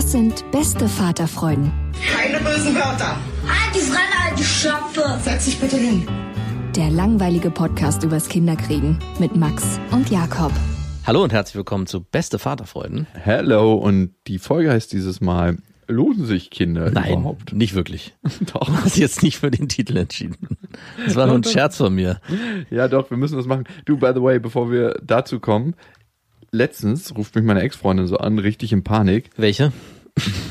Das sind beste Vaterfreuden. Keine bösen Wörter. Die Fremde, die Schöpfe. Setz dich bitte hin. Der langweilige Podcast übers Kinderkriegen mit Max und Jakob. Hallo und herzlich willkommen zu Beste Vaterfreuden. Hello und die Folge heißt dieses Mal Lohnen sich Kinder Nein, überhaupt? nicht wirklich. Doch. Du hast jetzt nicht für den Titel entschieden. Das war nur ein Scherz von mir. Ja, doch, wir müssen das machen. Du, by the way, bevor wir dazu kommen, letztens ruft mich meine Ex-Freundin so an, richtig in Panik Welche?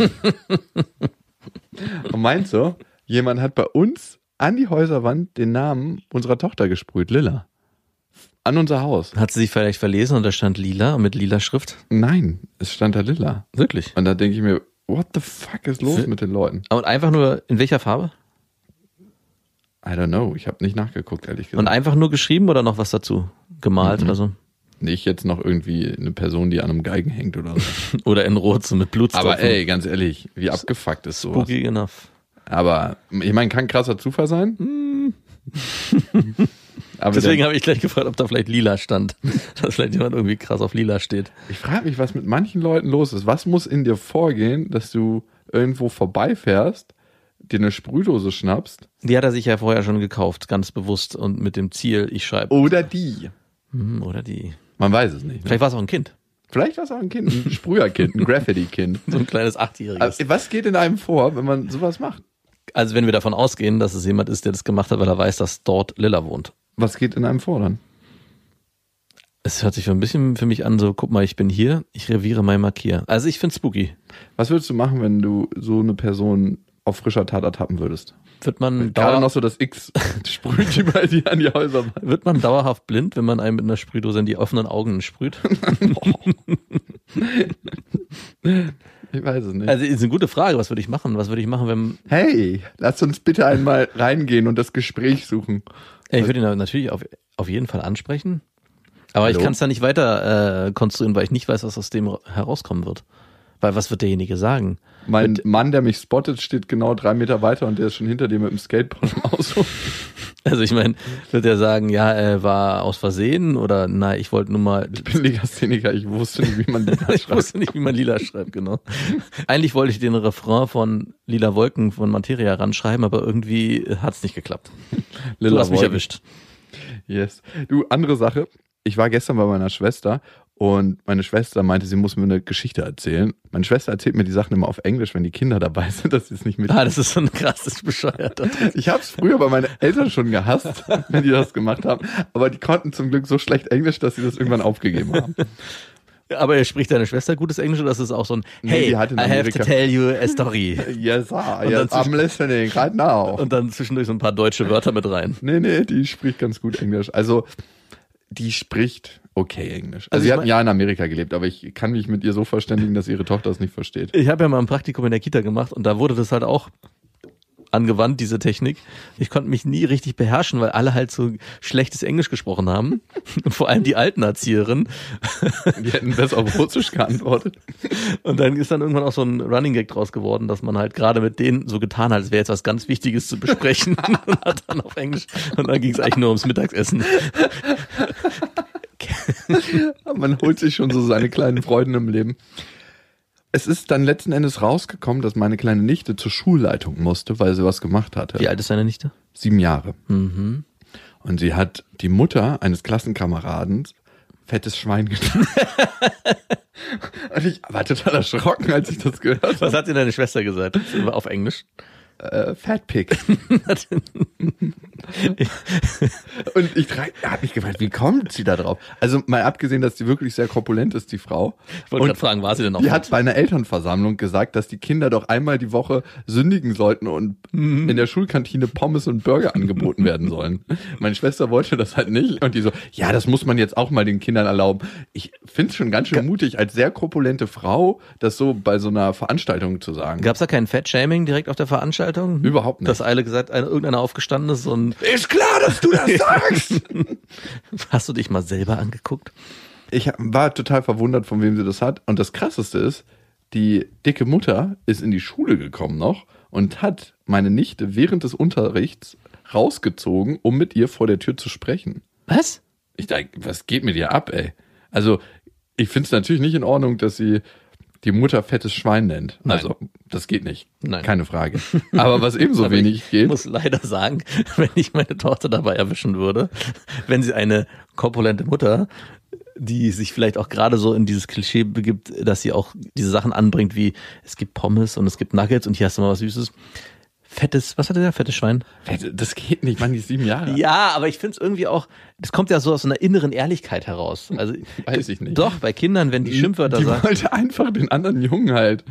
und meint so, jemand hat bei uns an die Häuserwand den Namen unserer Tochter gesprüht, Lilla. An unser Haus. Hat sie sich vielleicht verlesen und da stand lila mit lila Schrift? Nein, es stand da Lilla. Wirklich? Und da denke ich mir, what the fuck ist los mit den Leuten? Und einfach nur in welcher Farbe? I don't know, ich habe nicht nachgeguckt, ehrlich gesagt. Und einfach nur geschrieben oder noch was dazu? Gemalt Mhm. oder so? Nicht jetzt noch irgendwie eine Person, die an einem Geigen hängt oder so. Oder in Rot so mit Blutstropfen? Aber ey, ganz ehrlich, wie abgefuckt ist sowas? Spooky enough. Aber ich meine, kann krasser Zufall sein. Aber Deswegen habe ich gleich gefragt, ob da vielleicht lila stand. Dass vielleicht jemand irgendwie krass auf lila steht. ich frage mich, was mit manchen Leuten los ist. Was muss in dir vorgehen, dass du irgendwo vorbeifährst, dir eine Sprühdose schnappst Die hat er sich ja vorher schon gekauft, ganz bewusst und mit dem Ziel, ich schreibe. oder die? Hm, Oder die. Man weiß es nicht. Ne? Vielleicht war es auch ein Kind. Vielleicht war es auch ein Kind, ein Sprüherkind, ein Graffiti-Kind. So ein kleines Achtjähriges. Aber Was geht in einem vor, wenn man sowas macht? Also wenn wir davon ausgehen, dass es jemand ist, der das gemacht hat, weil er weiß, dass dort Lilla wohnt. Was geht in einem vor dann? Es hört sich so ein bisschen für mich an, so, guck mal, ich bin hier, ich reviere mein Markier. Also ich finde spooky. Was würdest du machen, wenn du so eine Person auf frischer Tat ertappen würdest? Wird man, Gerade noch so das X sprüht überall die an die Häuser. wird man dauerhaft blind, wenn man einem mit einer Sprühdose in die offenen Augen sprüht? Ich weiß es nicht. Also ist eine gute Frage. Was würde ich machen? Was würde ich machen, wenn hey, lass uns bitte einmal reingehen und das Gespräch suchen. Ich würde ihn natürlich auf, auf jeden Fall ansprechen. Aber ich Hallo? kann es da nicht weiter äh, konstruieren, weil ich nicht weiß, was aus dem herauskommen wird. Weil was wird derjenige sagen? Mein Mit- Mann, der mich spottet, steht genau drei Meter weiter und der ist schon hinter dir mit dem Skateboard im Auto. Also ich meine, wird er sagen, ja, er war aus Versehen oder na, ich wollte nur mal. Ich bin Legastheniker, ich wusste nicht, wie man ich schreibt. wusste nicht, wie man Lila schreibt, genau. Eigentlich wollte ich den Refrain von Lila Wolken von Materia ranschreiben, aber irgendwie hat es nicht geklappt. Du Lilla hast mich Wolken. erwischt. Yes. Du, andere Sache. Ich war gestern bei meiner Schwester und meine Schwester meinte, sie muss mir eine Geschichte erzählen. Meine Schwester erzählt mir die Sachen immer auf Englisch, wenn die Kinder dabei sind, dass sie es nicht mit. Ah, das ist so ein krasses Bescheuerter. Ich habe es früher bei meinen Eltern schon gehasst, wenn die das gemacht haben. Aber die konnten zum Glück so schlecht Englisch, dass sie das irgendwann aufgegeben haben. Aber er spricht deine Schwester gutes Englisch oder ist es auch so ein Nee, Hey, in I have to tell you a story. Yes, sir. Yes, I'm listening right now. Und dann zwischendurch so ein paar deutsche Wörter mit rein. Nee, nee, die spricht ganz gut Englisch. Also, die spricht okay Englisch. Also, Also sie hat ein Jahr in Amerika gelebt, aber ich kann mich mit ihr so verständigen, dass ihre Tochter es nicht versteht. Ich habe ja mal ein Praktikum in der Kita gemacht und da wurde das halt auch angewandt, diese Technik. Ich konnte mich nie richtig beherrschen, weil alle halt so schlechtes Englisch gesprochen haben. Und vor allem die alten Erzieherinnen. Die hätten besser auf Russisch geantwortet. Und dann ist dann irgendwann auch so ein Running Gag draus geworden, dass man halt gerade mit denen so getan hat, als wäre jetzt was ganz Wichtiges zu besprechen. und hat dann auf Englisch. Und dann ging es eigentlich nur ums Mittagessen. Man holt sich schon so seine kleinen Freuden im Leben. Es ist dann letzten Endes rausgekommen, dass meine kleine Nichte zur Schulleitung musste, weil sie was gemacht hatte. Wie alt ist deine Nichte? Sieben Jahre. Mhm. Und sie hat die Mutter eines Klassenkameraden fettes Schwein genannt. und ich war total erschrocken, als ich das gehört habe. Was hat dir deine Schwester gesagt? Auf Englisch? Äh, Fat Pig. Und ich er hat mich gefragt, wie kommt sie da drauf? Also mal abgesehen, dass sie wirklich sehr korpulent ist, die Frau. Ich wollte gerade fragen, war sie denn auch Die fit? hat bei einer Elternversammlung gesagt, dass die Kinder doch einmal die Woche sündigen sollten und Mhm. in der Schulkantine Pommes und Burger angeboten werden sollen. Meine Schwester wollte das halt nicht und die so, ja, das muss man jetzt auch mal den Kindern erlauben. Ich finde es schon ganz schön mutig, als sehr korpulente Frau, das so bei so einer Veranstaltung zu sagen. Gab es da kein Fat-Shaming direkt auf der Veranstaltung? Überhaupt nicht. Dass Eile gesagt, eine, irgendeiner aufgestanden ist und Ist klar, dass du das sagst! hast du dich mal selber angeguckt? Ich war total verwundert, von wem sie das hat. Und das Krasseste ist, die dicke Mutter ist in die Schule gekommen noch und hat meine Nichte während des Unterrichts rausgezogen, um mit ihr vor der Tür zu sprechen. Was? Ich denke, was geht mit ihr ab, ey? Also, ich finde es natürlich nicht in Ordnung, dass sie die Mutter fettes Schwein nennt. Nein. Also, das geht nicht. Nein. Keine Frage. Aber was ebenso wenig ich geht, muss leider sagen, wenn ich meine Tochter dabei erwischen würde, wenn sie eine korpulente Mutter, die sich vielleicht auch gerade so in dieses Klischee begibt, dass sie auch diese Sachen anbringt, wie es gibt Pommes und es gibt Nuggets und hier hast du mal was Süßes. Fettes, was hat er gesagt? Fettes Schwein? das geht nicht, Mann, die ist sieben Jahre. Ja, aber ich finde es irgendwie auch, das kommt ja so aus einer inneren Ehrlichkeit heraus. Also Weiß ich nicht. Doch, bei Kindern, wenn die Schimpfwörter die sagen. wollte einfach den anderen Jungen halt,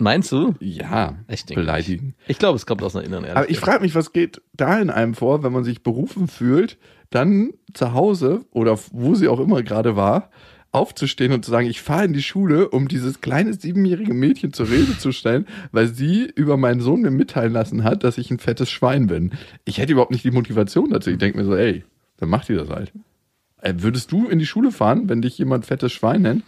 Meinst du? ja, Ich denke beleidigen. Ich glaube, es kommt aus einer inneren Ehrlichkeit. Aber ich frage mich, was geht da in einem vor, wenn man sich berufen fühlt, dann zu Hause oder wo sie auch immer gerade war, aufzustehen und zu sagen, ich fahre in die Schule, um dieses kleine siebenjährige Mädchen zur Rede zu stellen, weil sie über meinen Sohn mir mitteilen lassen hat, dass ich ein fettes Schwein bin. Ich hätte überhaupt nicht die Motivation dazu. Ich denke mir so, ey, dann macht ihr das halt. Äh, Würdest du in die Schule fahren, wenn dich jemand fettes Schwein nennt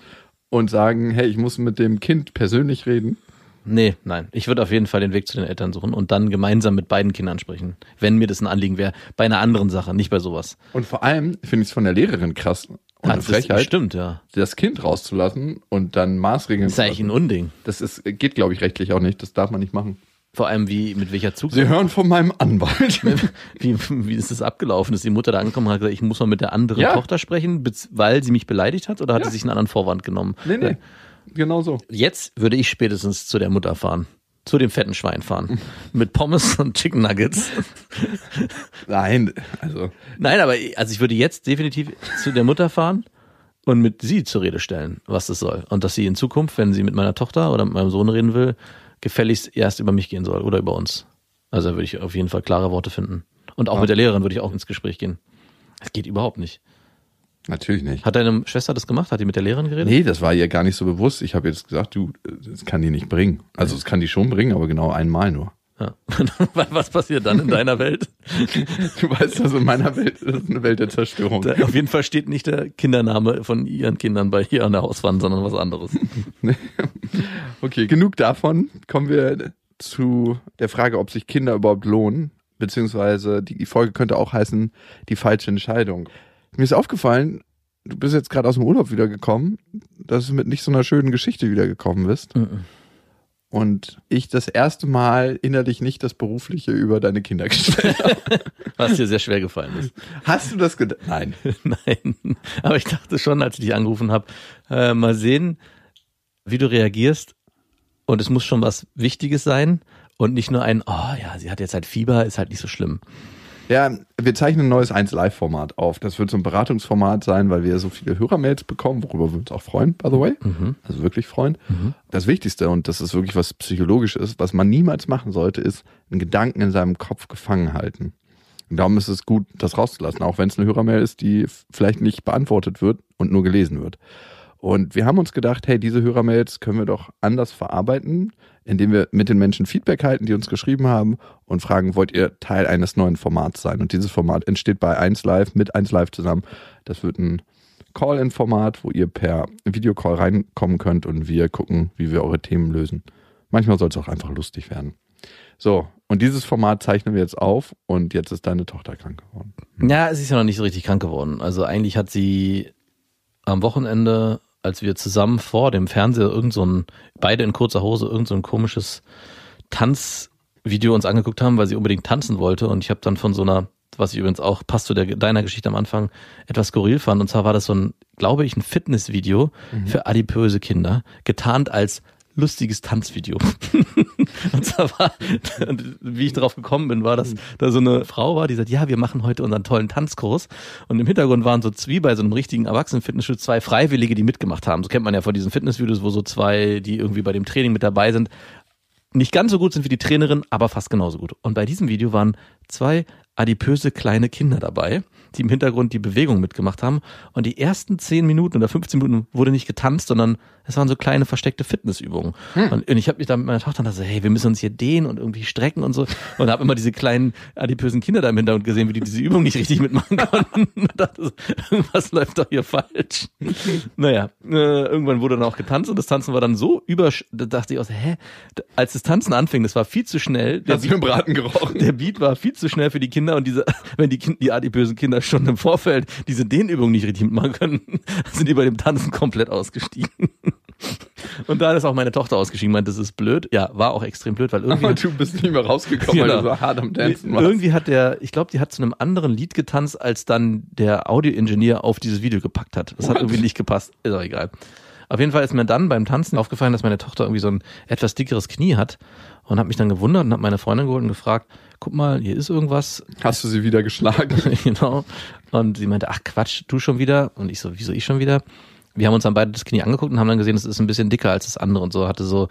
und sagen, hey, ich muss mit dem Kind persönlich reden? Nee, nein. Ich würde auf jeden Fall den Weg zu den Eltern suchen und dann gemeinsam mit beiden Kindern sprechen. Wenn mir das ein Anliegen wäre. Bei einer anderen Sache, nicht bei sowas. Und vor allem finde ich es von der Lehrerin krass und eine Frechheit. Stimmt, ja. das Kind rauszulassen und dann Maßregeln Das ist eigentlich ein. Unding. Das ist, geht, glaube ich, rechtlich auch nicht. Das darf man nicht machen. Vor allem wie, mit welcher Zug. Sie hören von meinem Anwalt. Wie, wie ist das abgelaufen? Ist die Mutter da angekommen und hat gesagt, ich muss mal mit der anderen Ja. Tochter sprechen, weil sie mich beleidigt hat oder hat Ja. sie sich einen anderen Vorwand genommen? nee, nee. Genau so. Jetzt würde ich spätestens zu der Mutter fahren. Zu dem fetten Schwein fahren. mit Pommes und Chicken Nuggets. Nein, also. Nein, aber ich- also ich würde jetzt definitiv zu der Mutter fahren und mit sie zur Rede stellen, was das soll. Und dass sie in Zukunft, wenn sie mit meiner Tochter oder mit meinem Sohn reden will, gefälligst erst über mich gehen soll oder über uns. Also da würde ich auf jeden Fall klare Worte finden. Und auch mit der Lehrerin würde ich auch ins Gespräch gehen. Das geht überhaupt nicht. Natürlich nicht. Hat deine Schwester das gemacht? Hat die mit der Lehrerin geredet? Nee, das war ihr gar nicht so bewusst. Ich habe jetzt gesagt, du, das kann die nicht bringen. Also, es kann die schon bringen, aber genau einmal nur. Ja. Was passiert dann in deiner Welt? Du weißt, also in meiner Welt das ist eine Welt der Zerstörung. Da, auf jeden Fall steht nicht der Kindername von ihren Kindern bei ihr an der Hauswand, sondern was anderes. Okay, genug davon. Kommen wir zu der Frage, ob sich Kinder überhaupt lohnen. Beziehungsweise die Folge könnte auch heißen, die falsche Entscheidung. Mir ist aufgefallen, du bist jetzt gerade aus dem Urlaub wiedergekommen, dass du mit nicht so einer schönen Geschichte wiedergekommen bist. Und ich das erste Mal innerlich nicht das Berufliche über deine Kinder gestellt habe. Was dir sehr schwer gefallen ist. Hast du das gedacht? Nein. Nein, aber ich dachte schon, als ich dich angerufen habe, äh, mal sehen, wie du reagierst. Und es muss schon was Wichtiges sein und nicht nur ein, oh ja, sie hat jetzt halt Fieber, ist halt nicht so schlimm. Ja, wir zeichnen ein neues 1 Live-Format auf. Das wird so ein Beratungsformat sein, weil wir so viele Hörermails bekommen, worüber wir uns auch freuen, by the way. Also wirklich freuen. Das Wichtigste, und das ist wirklich was Psychologisches, was man niemals machen sollte, ist einen Gedanken in seinem Kopf gefangen halten. Und darum ist es gut, das rauszulassen, auch wenn es eine Hörermail ist, die vielleicht nicht beantwortet wird und nur gelesen wird. Und wir haben uns gedacht, hey, diese Hörermails können wir doch anders verarbeiten, indem wir mit den Menschen Feedback halten, die uns geschrieben haben und fragen, wollt ihr Teil eines neuen Formats sein? Und dieses Format entsteht bei 1 Live mit 1 Live zusammen. Das wird ein Call-in-Format, wo ihr per Videocall reinkommen könnt und wir gucken, wie wir eure Themen lösen. Manchmal soll es auch einfach lustig werden. So, und dieses Format zeichnen wir jetzt auf und jetzt ist deine Tochter krank geworden. Ja, sie ist ja noch nicht so richtig krank geworden. Also eigentlich hat sie am Wochenende, als wir zusammen vor dem Fernseher irgend so ein, beide in kurzer Hose, irgend so ein komisches Tanzvideo uns angeguckt haben, weil sie unbedingt tanzen wollte. Und ich habe dann von so einer was ich übrigens auch, passt zu der, deiner Geschichte am Anfang, etwas skurril fand. Und zwar war das so ein, glaube ich, ein Fitnessvideo für adipöse Kinder, getarnt als lustiges Tanzvideo. und zwar war, wie ich darauf gekommen bin, war, dass da so eine Frau war, die sagt, ja, wir machen heute unseren tollen Tanzkurs. Und im Hintergrund waren so wie bei so einem richtigen Erwachsenen-Fitnessstudio zwei Freiwillige, die mitgemacht haben. So kennt man ja von diesen Fitnessvideos, wo so zwei, die irgendwie bei dem Training mit dabei sind, nicht ganz so gut sind wie die Trainerin, aber fast genauso gut. Und bei diesem Video waren zwei adipöse kleine Kinder dabei, die im Hintergrund die Bewegung mitgemacht haben. Und die ersten 10 Minuten oder 15 Minuten wurde nicht getanzt, sondern es waren so kleine versteckte Fitnessübungen. Und, und ich habe mich da mit meiner Tochter gesagt, hey, wir müssen uns hier dehnen und irgendwie strecken und so. Und habe immer diese kleinen adipösen Kinder da im Hintergrund gesehen, wie die diese Übung nicht richtig mitmachen konnten. Und dachte irgendwas läuft doch hier falsch. Naja, äh, irgendwann wurde dann auch getanzt und das Tanzen war dann so über, da dachte ich auch, so, hä, als das Tanzen anfing, das war viel zu schnell. Der Hast im Braten gerochen? der Beat war viel zu schnell für die Kinder und diese, wenn die, kind, die adipösen Kinder schon im Vorfeld diese Dehnübungen nicht richtig mitmachen können, sind die bei dem Tanzen komplett ausgestiegen. Und da ist auch meine Tochter ausgestiegen, meint, das ist blöd. Ja, war auch extrem blöd, weil irgendwie. Aber du bist nicht mehr rausgekommen, weil Genau. du so hart am Dancen warst. Irgendwie hat der, ich glaube, die hat zu einem anderen Lied getanzt, als dann der Audioingenieur auf dieses Video gepackt hat. Das hat What? irgendwie nicht gepasst. Ist auch egal. Auf jeden Fall ist mir dann beim Tanzen aufgefallen, dass meine Tochter irgendwie so ein etwas dickeres Knie hat und habe mich dann gewundert und habe meine Freundin geholt und gefragt, guck mal, hier ist irgendwas. Hast du sie wieder geschlagen? genau. Und sie meinte, ach Quatsch, du schon wieder? Und ich so, wieso ich schon wieder? Wir haben uns dann beide das Knie angeguckt und haben dann gesehen, es ist ein bisschen dicker als das andere und so, hatte so,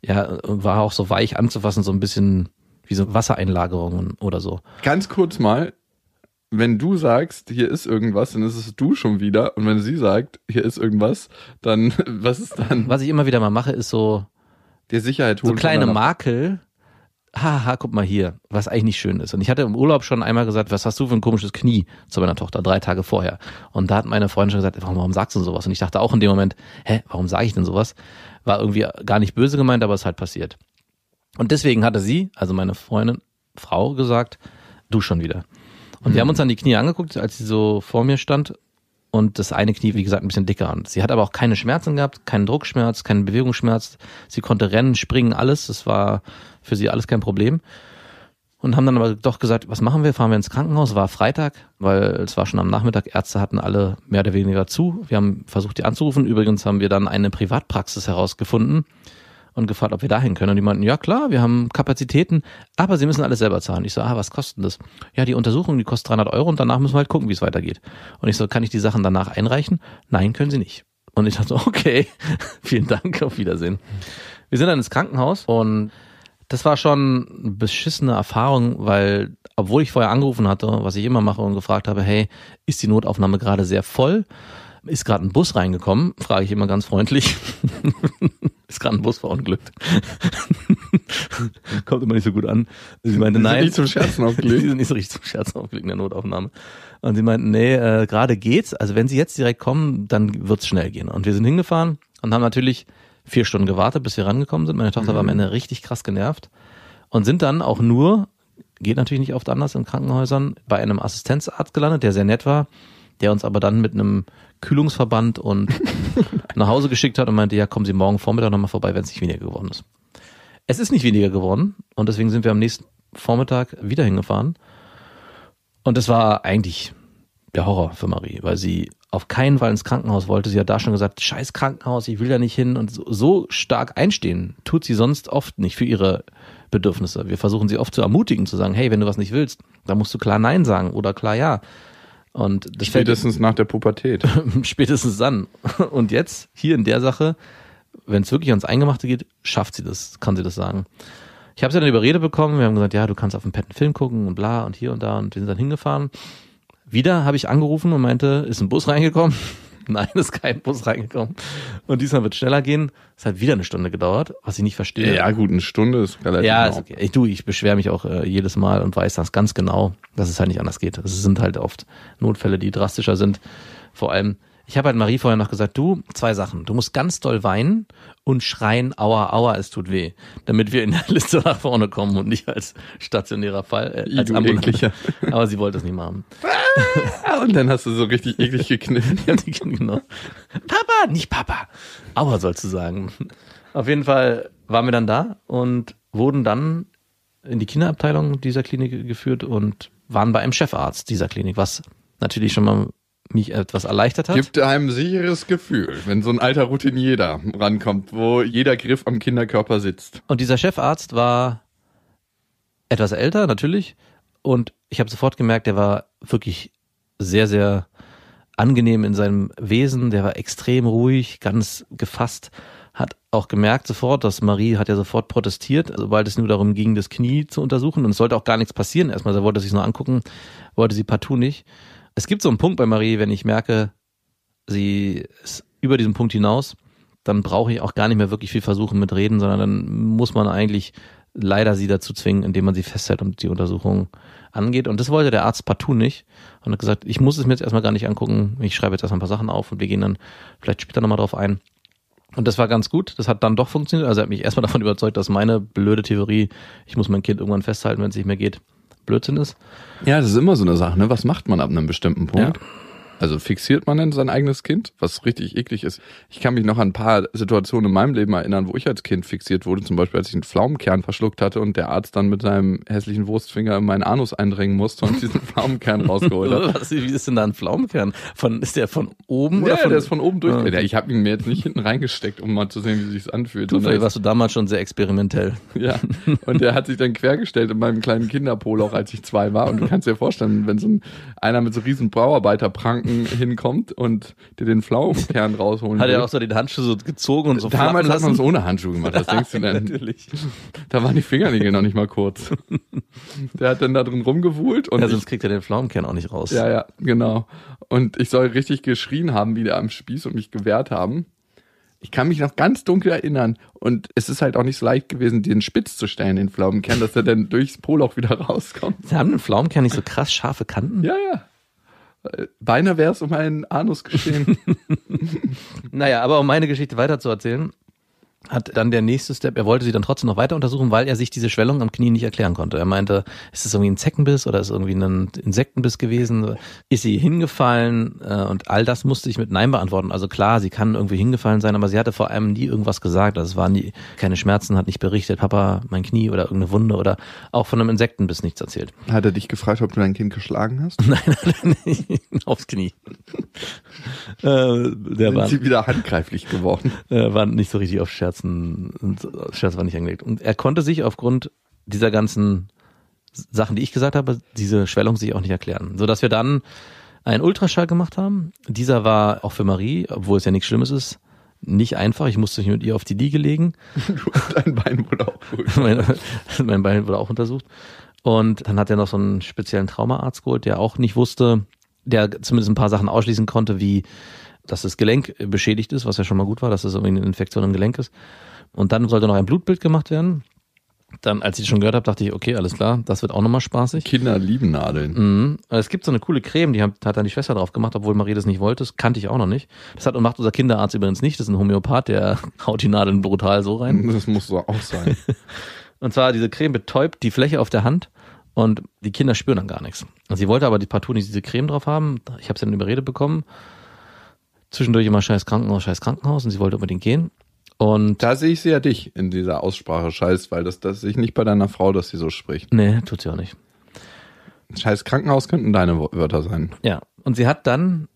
ja, war auch so weich anzufassen, so ein bisschen wie so Wassereinlagerungen oder so. Ganz kurz mal, wenn du sagst, hier ist irgendwas, dann ist es du schon wieder. Und wenn sie sagt, hier ist irgendwas, dann, was ist dann? Was ich immer wieder mal mache, ist so, Der Sicherheit so holen. kleine von deiner- Makel. Haha, guck mal hier, was eigentlich nicht schön ist. Und ich hatte im Urlaub schon einmal gesagt, was hast du für ein komisches Knie zu meiner Tochter, drei Tage vorher. Und da hat meine Freundin schon gesagt, warum, warum sagst du sowas? Und ich dachte auch in dem Moment, hä, warum sage ich denn sowas? War irgendwie gar nicht böse gemeint, aber es ist halt passiert. Und deswegen hatte sie, also meine Freundin, Frau, gesagt, du schon wieder. Und wir haben uns dann die Knie angeguckt, als sie so vor mir stand. Und das eine Knie, wie gesagt, ein bisschen dicker. Und sie hat aber auch keine Schmerzen gehabt, keinen Druckschmerz, keinen Bewegungsschmerz. Sie konnte rennen, springen, alles. Das war für sie alles kein Problem. Und haben dann aber doch gesagt, was machen wir? Fahren wir ins Krankenhaus? War Freitag, weil es war schon am Nachmittag. Ärzte hatten alle mehr oder weniger zu. Wir haben versucht, die anzurufen. Übrigens haben wir dann eine Privatpraxis herausgefunden und gefragt, ob wir dahin können. Und die meinten, ja klar, wir haben Kapazitäten, aber sie müssen alles selber zahlen. Ich so, ah, was kostet das? Ja, die Untersuchung, die kostet 300 Euro und danach müssen wir halt gucken, wie es weitergeht. Und ich so, kann ich die Sachen danach einreichen? Nein, können sie nicht. Und ich dachte, okay, vielen Dank, auf Wiedersehen. Wir sind dann ins Krankenhaus und das war schon eine beschissene Erfahrung, weil, obwohl ich vorher angerufen hatte, was ich immer mache und gefragt habe, hey, ist die Notaufnahme gerade sehr voll? Ist gerade ein Bus reingekommen? Frage ich immer ganz freundlich. ist gerade ein Bus verunglückt? Kommt immer nicht so gut an. Sie meinte, Die sind nein. nicht zum Scherzen aufgelegt. Die sind nicht so richtig zum Scherzen aufgelegt in der Notaufnahme. Und sie meinten, nee, äh, gerade geht's. Also wenn sie jetzt direkt kommen, dann wird's schnell gehen. Und wir sind hingefahren und haben natürlich vier Stunden gewartet, bis wir rangekommen sind. Meine Tochter war am Ende richtig krass genervt und sind dann auch nur, geht natürlich nicht oft anders in Krankenhäusern, bei einem Assistenzarzt gelandet, der sehr nett war, der uns aber dann mit einem Kühlungsverband und nach Hause geschickt hat und meinte, ja, kommen Sie morgen Vormittag nochmal vorbei, wenn es nicht weniger geworden ist. Es ist nicht weniger geworden und deswegen sind wir am nächsten Vormittag wieder hingefahren. Und das war eigentlich der Horror für Marie, weil sie auf keinen Fall ins Krankenhaus wollte. Sie hat da schon gesagt, scheiß Krankenhaus, ich will da nicht hin. Und so, so stark einstehen tut sie sonst oft nicht für ihre Bedürfnisse. Wir versuchen sie oft zu ermutigen, zu sagen, hey, wenn du was nicht willst, dann musst du klar Nein sagen oder klar Ja. Und das fällt Spätestens nach der Pubertät. spätestens dann. Und jetzt, hier in der Sache, wenn es wirklich ans Eingemachte geht, schafft sie das, kann sie das sagen. Ich habe sie dann überredet bekommen, wir haben gesagt, ja, du kannst auf dem Pet einen Film gucken und bla und hier und da und wir sind dann hingefahren. Wieder habe ich angerufen und meinte, ist ein Bus reingekommen? Nein, ist kein Bus reingekommen. Und diesmal wird schneller gehen. Es hat wieder eine Stunde gedauert, was ich nicht verstehe. Ja, gut, eine Stunde ist relativ Ja, ist genau. okay. Ich, du, ich beschwere mich auch äh, jedes Mal und weiß das ganz genau, dass es halt nicht anders geht. Es sind halt oft Notfälle, die drastischer sind. Vor allem, ich habe halt Marie vorher noch gesagt, du, zwei Sachen. Du musst ganz doll weinen und schreien, aua, aua, es tut weh. Damit wir in der Liste nach vorne kommen und nicht als stationärer Fall, äh, als du ambulant. ekliger. Aber sie wollte es nicht machen. Ah, Und dann hast du so richtig eklig gekniffen. Genau. Papa, nicht Papa. Aua sollst du sagen. Auf jeden Fall waren wir dann da und wurden dann in die Kinderabteilung dieser Klinik geführt und waren bei einem Chefarzt dieser Klinik, was natürlich schon mal mich etwas erleichtert hat. Gibt einem ein sicheres Gefühl, wenn so ein alter Routinier da rankommt, wo jeder Griff am Kinderkörper sitzt. Und dieser Chefarzt war etwas älter, natürlich. Und ich habe sofort gemerkt, der war wirklich sehr, sehr angenehm in seinem Wesen. Der war extrem ruhig, ganz gefasst. Hat auch gemerkt sofort, dass Marie hat ja sofort protestiert, sobald es nur darum ging, das Knie zu untersuchen. Und es sollte auch gar nichts passieren. Erstmal, er wollte sich nur angucken, wollte sie partout nicht. Es gibt so einen Punkt bei Marie, wenn ich merke, sie ist über diesen Punkt hinaus, dann brauche ich auch gar nicht mehr wirklich viel versuchen mit Reden, sondern dann muss man eigentlich leider sie dazu zwingen, indem man sie festhält und die Untersuchung angeht. Und das wollte der Arzt partout nicht. Und hat gesagt, ich muss es mir jetzt erstmal gar nicht angucken. Ich schreibe jetzt erstmal ein paar Sachen auf und wir gehen dann vielleicht später nochmal drauf ein. Und das war ganz gut. Das hat dann doch funktioniert. Also er hat mich erstmal davon überzeugt, dass meine blöde Theorie, ich muss mein Kind irgendwann festhalten, wenn es nicht mehr geht, Blödsinn ist. Ja, das ist immer so eine Sache, ne? Was macht man ab einem bestimmten Punkt? Ja. Also fixiert man denn sein eigenes Kind, was richtig eklig ist. Ich kann mich noch an ein paar Situationen in meinem Leben erinnern, wo ich als Kind fixiert wurde. Zum Beispiel, als ich einen Pflaumenkern verschluckt hatte und der Arzt dann mit seinem hässlichen Wurstfinger in meinen Anus eindringen musste und diesen Pflaumenkern rausgeholt hat. Was, wie ist denn da ein Pflaumenkern? Von, ist der von oben Ja, von, der ist von oben durch. Ah. Ja, Ich habe ihn mir jetzt nicht hinten reingesteckt, um mal zu sehen, wie sich's anfühlt. Du, vielleicht warst du damals schon sehr experimentell. Ja, und der hat sich dann quergestellt in meinem kleinen Kinderpol, auch als ich zwei war. Und du kannst dir vorstellen, wenn so ein, einer mit so riesen Bauarbeiterpranken hinkommt und dir den Pflaumenkern rausholen Hat will. er auch so den Handschuh so gezogen und so Damals hat man es ohne Handschuhe gemacht. Was denkst du denn? Natürlich. Da waren die Fingernägel noch nicht mal kurz. Der hat dann da drin rumgewuhlt und Ja, ich, sonst kriegt er den Pflaumenkern auch nicht raus. ja, ja, genau. Und ich soll richtig geschrien haben, wieder am Spieß und mich gewehrt haben. Ich kann mich noch ganz dunkel erinnern. Und es ist halt auch nicht so leicht gewesen, den spitz zu stellen, den Pflaumenkern, dass er dann durchs Poloch wieder rauskommt. Sie haben den Pflaumenkern nicht so krass scharfe Kanten? Ja, ja. Äh, Beinahe wäre es um einen Anus geschehen. Naja, aber um meine Geschichte weiterzuerzählen, hat dann der nächste Step, er wollte sie dann trotzdem noch weiter untersuchen, weil er sich diese Schwellung am Knie nicht erklären konnte. Er meinte, ist es irgendwie ein Zeckenbiss oder ist es irgendwie ein Insektenbiss gewesen? Ist sie hingefallen? Äh, Und all das musste ich mit Nein beantworten. Also klar, sie kann irgendwie hingefallen sein, aber sie hatte vor allem nie irgendwas gesagt. Also es waren nie, keine Schmerzen, hat nicht berichtet, Papa, mein Knie oder irgendeine Wunde oder auch von einem Insektenbiss nichts erzählt. Hat er dich gefragt, ob du dein Kind geschlagen hast? Nein, hat er nicht. Aufs Knie. äh, der Sind war, sie wieder handgreiflich geworden? äh, war nicht so richtig auf Scherzen, Scherz war nicht angelegt. Und er konnte sich aufgrund dieser ganzen Sachen, die ich gesagt habe, diese Schwellung sich auch nicht erklären. So dass wir dann einen Ultraschall gemacht haben. Dieser war auch für Marie, obwohl es ja nichts Schlimmes ist, nicht einfach. Ich musste mich mit ihr auf die Liege legen. Dein Bein wurde auch mein, mein Bein wurde auch untersucht. Und dann hat er noch so einen speziellen Traumaarzt geholt, der auch nicht wusste, der zumindest ein paar Sachen ausschließen konnte, wie dass das Gelenk beschädigt ist, was ja schon mal gut war, dass es irgendwie eine Infektion im Gelenk ist. Und dann sollte noch ein Blutbild gemacht werden. Dann, als ich das schon gehört habe, dachte ich, okay, alles klar, das wird auch nochmal spaßig. Kinder lieben Nadeln. Mhm. Es gibt so eine coole Creme, die hat, hat dann die Schwester drauf gemacht, obwohl Marie das nicht wollte. Das kannte ich auch noch nicht. Das hat und macht unser Kinderarzt übrigens nicht. Das ist ein Homöopath, der haut die Nadeln brutal so rein. Das muss so auch sein. Und zwar diese Creme betäubt die Fläche auf der Hand und die Kinder spüren dann gar nichts. Und sie wollte aber die partout nicht diese Creme drauf haben. Ich habe sie dann überredet bekommen. Zwischendurch immer scheiß Krankenhaus, scheiß Krankenhaus und sie wollte unbedingt gehen. Und Da sehe ich sie ja dich in dieser Aussprache Scheiß, weil das, das sehe ich nicht bei deiner Frau, dass sie so spricht. nee, tut sie auch nicht. Scheiß Krankenhaus könnten deine Wörter sein. Ja. Und sie hat dann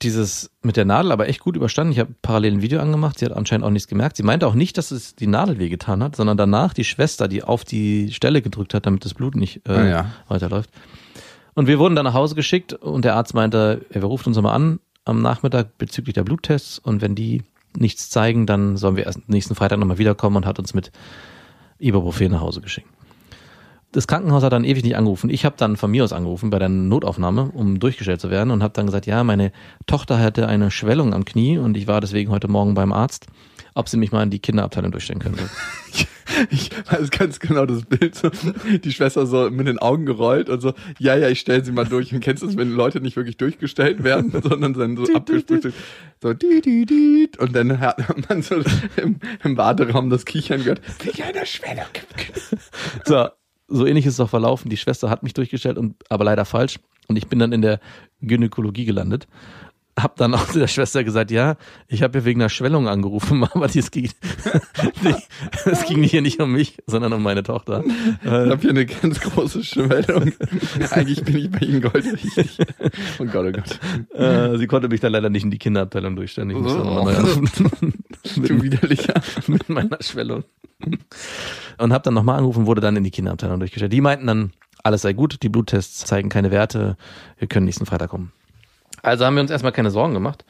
dieses mit der Nadel aber echt gut überstanden. Ich habe parallel ein Video angemacht. Sie hat anscheinend auch nichts gemerkt. Sie meinte auch nicht, dass es die Nadel wehgetan hat, sondern danach die Schwester, die auf die Stelle gedrückt hat, damit das Blut nicht äh, Ah, ja. weiterläuft. Und wir wurden dann nach Hause geschickt und der Arzt meinte, er ruft uns mal an am Nachmittag bezüglich der Bluttests und wenn die nichts zeigen, dann sollen wir erst nächsten Freitag nochmal wiederkommen und hat uns mit Ibuprofen nach Hause geschickt. Das Krankenhaus hat dann ewig nicht angerufen. Ich habe dann von mir aus angerufen bei der Notaufnahme, um durchgestellt zu werden und habe dann gesagt, ja, meine Tochter hatte eine Schwellung am Knie und ich war deswegen heute Morgen beim Arzt, ob sie mich mal in die Kinderabteilung durchstellen könnte. Ich weiß ganz genau das Bild. So, die Schwester so mit den Augen gerollt und so, ja, ja, ich stelle sie mal durch. Und kennst du das, wenn Leute nicht wirklich durchgestellt werden, sondern dann so abgespült so die, die, die, und dann hat man so im, im Warteraum das Kichern gehört. Wie eine Schwelle. So, so ähnlich ist es auch verlaufen. Die Schwester hat mich durchgestellt, und, aber leider falsch. Und ich bin dann in der Gynäkologie gelandet. Hab dann auch zu der Schwester gesagt, ja, ich habe hier wegen einer Schwellung angerufen, aber es ging, es ging hier nicht um mich, sondern um meine Tochter. Ich habe hier eine ganz große Schwellung. Eigentlich bin ich bei Ihnen goldrichtig. Oh Gott, oh Gott. Äh, sie konnte mich dann leider nicht in die Kinderabteilung durchstellen. Ich musste Oh. nochmal anrufen. Du widerlicher. mit meiner Schwellung. Und habe dann nochmal angerufen, wurde dann in die Kinderabteilung durchgestellt. Die meinten dann, alles sei gut, die Bluttests zeigen keine Werte, wir können nächsten Freitag kommen. Also haben wir uns erstmal keine Sorgen gemacht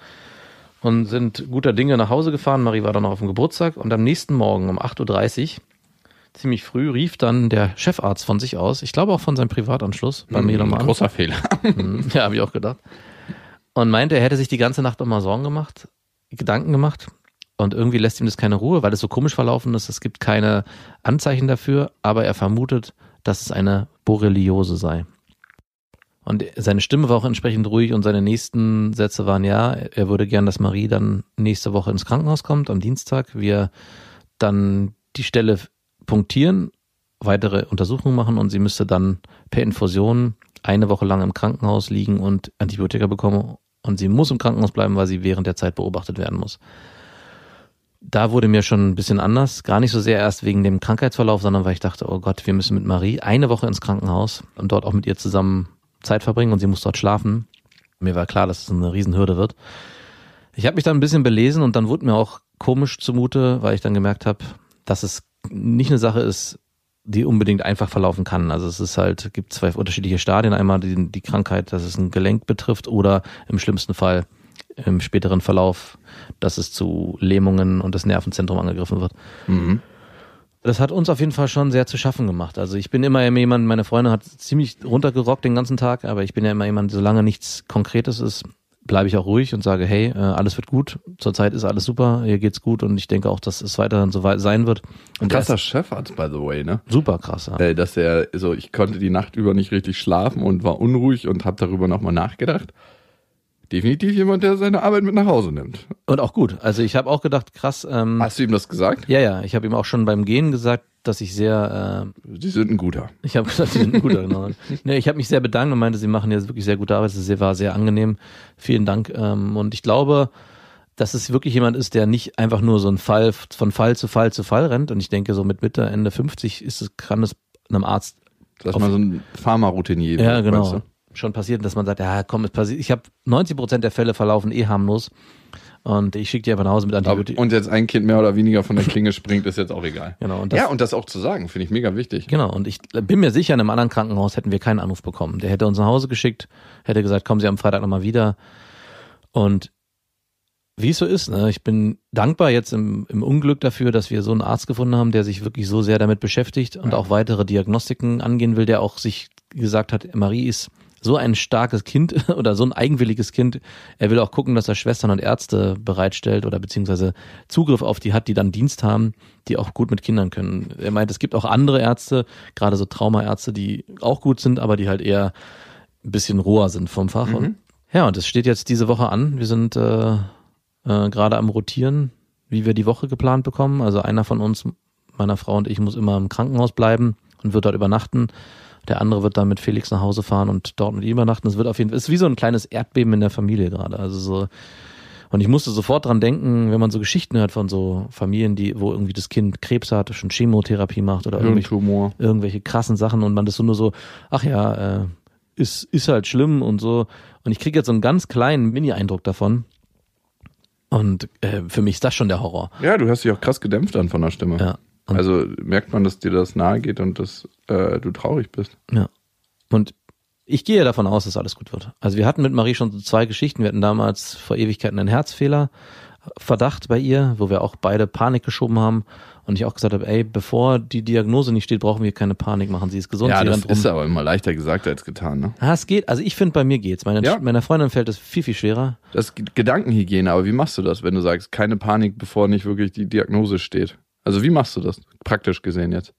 und sind guter Dinge nach Hause gefahren. Marie war dann noch auf dem Geburtstag und am nächsten Morgen um 8.30 Uhr, ziemlich früh, rief dann der Chefarzt von sich aus, ich glaube auch von seinem Privatanschluss, bei mir nochmal an. Großer Fehler. Mhm. Ja, habe ich auch gedacht. Und meinte, er hätte sich die ganze Nacht nochmal Sorgen gemacht, Gedanken gemacht. Und irgendwie lässt ihm das keine Ruhe, weil es so komisch verlaufen ist. Es gibt keine Anzeichen dafür, aber er vermutet, dass es eine Borreliose sei. Und seine Stimme war auch entsprechend ruhig und seine nächsten Sätze waren ja, er würde gern, dass Marie dann nächste Woche ins Krankenhaus kommt, am Dienstag. Wir dann die Stelle punktieren, weitere Untersuchungen machen und sie müsste dann per Infusion eine Woche lang im Krankenhaus liegen und Antibiotika bekommen. Und sie muss im Krankenhaus bleiben, weil sie während der Zeit beobachtet werden muss. Da wurde mir schon ein bisschen anders. Gar nicht so sehr erst wegen dem Krankheitsverlauf, sondern weil ich dachte, oh Gott, wir müssen mit Marie eine Woche ins Krankenhaus und dort auch mit ihr zusammen Zeit verbringen und sie muss dort schlafen. Mir war klar, dass es eine Riesenhürde wird. Ich habe mich dann ein bisschen belesen und dann wurde mir auch komisch zumute, weil ich dann gemerkt habe, dass es nicht eine Sache ist, die unbedingt einfach verlaufen kann. Also es ist halt, gibt zwei unterschiedliche Stadien. Einmal die, die Krankheit, dass es ein Gelenk betrifft oder im schlimmsten Fall im späteren Verlauf, dass es zu Lähmungen und das Nervenzentrum angegriffen wird. Das hat uns auf jeden Fall schon sehr zu schaffen gemacht. Also ich bin immer jemand, meine Freundin hat ziemlich runtergerockt den ganzen Tag, aber ich bin ja immer jemand, solange nichts Konkretes ist, bleibe ich auch ruhig und sage, hey, äh, alles wird gut, zurzeit ist alles super, hier geht's gut und ich denke auch, dass es weiterhin so weit sein wird. Und Krasser Chefarzt, by the way, ne? super krass. Ja. Äh, dass er so, ich konnte die Nacht über nicht richtig schlafen und war unruhig und habe darüber nochmal nachgedacht. Definitiv jemand, der seine Arbeit mit nach Hause nimmt. Und auch gut. Also ich habe auch gedacht, krass, ähm, Hast du ihm das gesagt? ja, ja, ich habe ihm auch schon beim Gehen gesagt, dass ich sehr, äh, Sie sind ein guter. ich habe gesagt, sie sind ein guter, genau. Nee, ich habe mich sehr bedankt und meinte, sie machen jetzt wirklich sehr gute Arbeit. Es war sehr angenehm. Vielen Dank. Ähm, und ich glaube, dass es wirklich jemand ist, der nicht einfach nur so ein Fall von Fall zu Fall zu Fall rennt. Und ich denke, so mit Mitte, Ende 50 ist es, kann es einem Arzt Dass man so ein Pharma-Routinier ja, genau. weißt du? Schon passiert, dass man sagt, ja, komm, es passiert. Ich habe 90 Prozent der Fälle verlaufen eh harmlos. Und ich schicke die einfach nach Hause mit Antibiotika. und jetzt ein Kind mehr oder weniger von der Klinge springt, ist jetzt auch egal. Genau, und das- ja, und das auch zu sagen, finde ich mega wichtig. Genau, und ich bin mir sicher, in einem anderen Krankenhaus hätten wir keinen Anruf bekommen. Der hätte uns nach Hause geschickt, hätte gesagt, kommen Sie am Freitag nochmal wieder. Und wie es so ist, ne? ich bin dankbar jetzt im, im Unglück dafür, dass wir so einen Arzt gefunden haben, der sich wirklich so sehr damit beschäftigt und auch weitere Diagnostiken angehen will, der auch sich gesagt hat, Marie ist so ein starkes Kind oder so ein eigenwilliges Kind. Er will auch gucken, dass er Schwestern und Ärzte bereitstellt oder beziehungsweise Zugriff auf die hat, die dann Dienst haben, die auch gut mit Kindern können. Er meint, es gibt auch andere Ärzte, gerade so Traumaärzte, die auch gut sind, aber die halt eher ein bisschen roher sind vom Fach. Und, ja, und es steht jetzt diese Woche an. Wir sind äh, äh, gerade am Rotieren, wie wir die Woche geplant bekommen. Also einer von uns, meiner Frau und ich, muss immer im Krankenhaus bleiben und wird dort übernachten. Der andere wird dann mit Felix nach Hause fahren und dort mit ihm übernachten. Es wird auf jeden Fall, es ist wie so ein kleines Erdbeben in der Familie gerade. Also so, und ich musste sofort dran denken, wenn man so Geschichten hört von so Familien, die, wo irgendwie das Kind Krebs hat, schon Chemotherapie macht oder irgendwelche, irgendwelche krassen Sachen und man das so nur so, ach ja, äh, ist, ist halt schlimm und so. Und ich kriege jetzt so einen ganz kleinen Mini-Eindruck davon. Und äh, für mich ist das schon der Horror. Ja, du hast dich auch krass gedämpft dann von der Stimme. Ja. Und, Also merkt man, dass dir das nahe geht und dass äh, du traurig bist. ja. Und ich gehe davon aus, dass alles gut wird. Also wir hatten mit Marie schon so zwei Geschichten. Wir hatten damals vor Ewigkeiten einen Herzfehler. Verdacht bei ihr, wo wir auch beide Panik geschoben haben und ich auch gesagt habe, ey, bevor die Diagnose nicht steht, brauchen wir keine Panik machen. Sie ist gesund, ja, das ist aber immer leichter gesagt als getan. Ne? Ah, es geht. Also ich finde, bei mir geht's. Meine, Ja. Meiner Freundin fällt es viel, viel schwerer. Das ist Gedankenhygiene, aber wie machst du das, wenn du sagst, keine Panik, bevor nicht wirklich die Diagnose steht? Also wie machst du das, praktisch gesehen jetzt?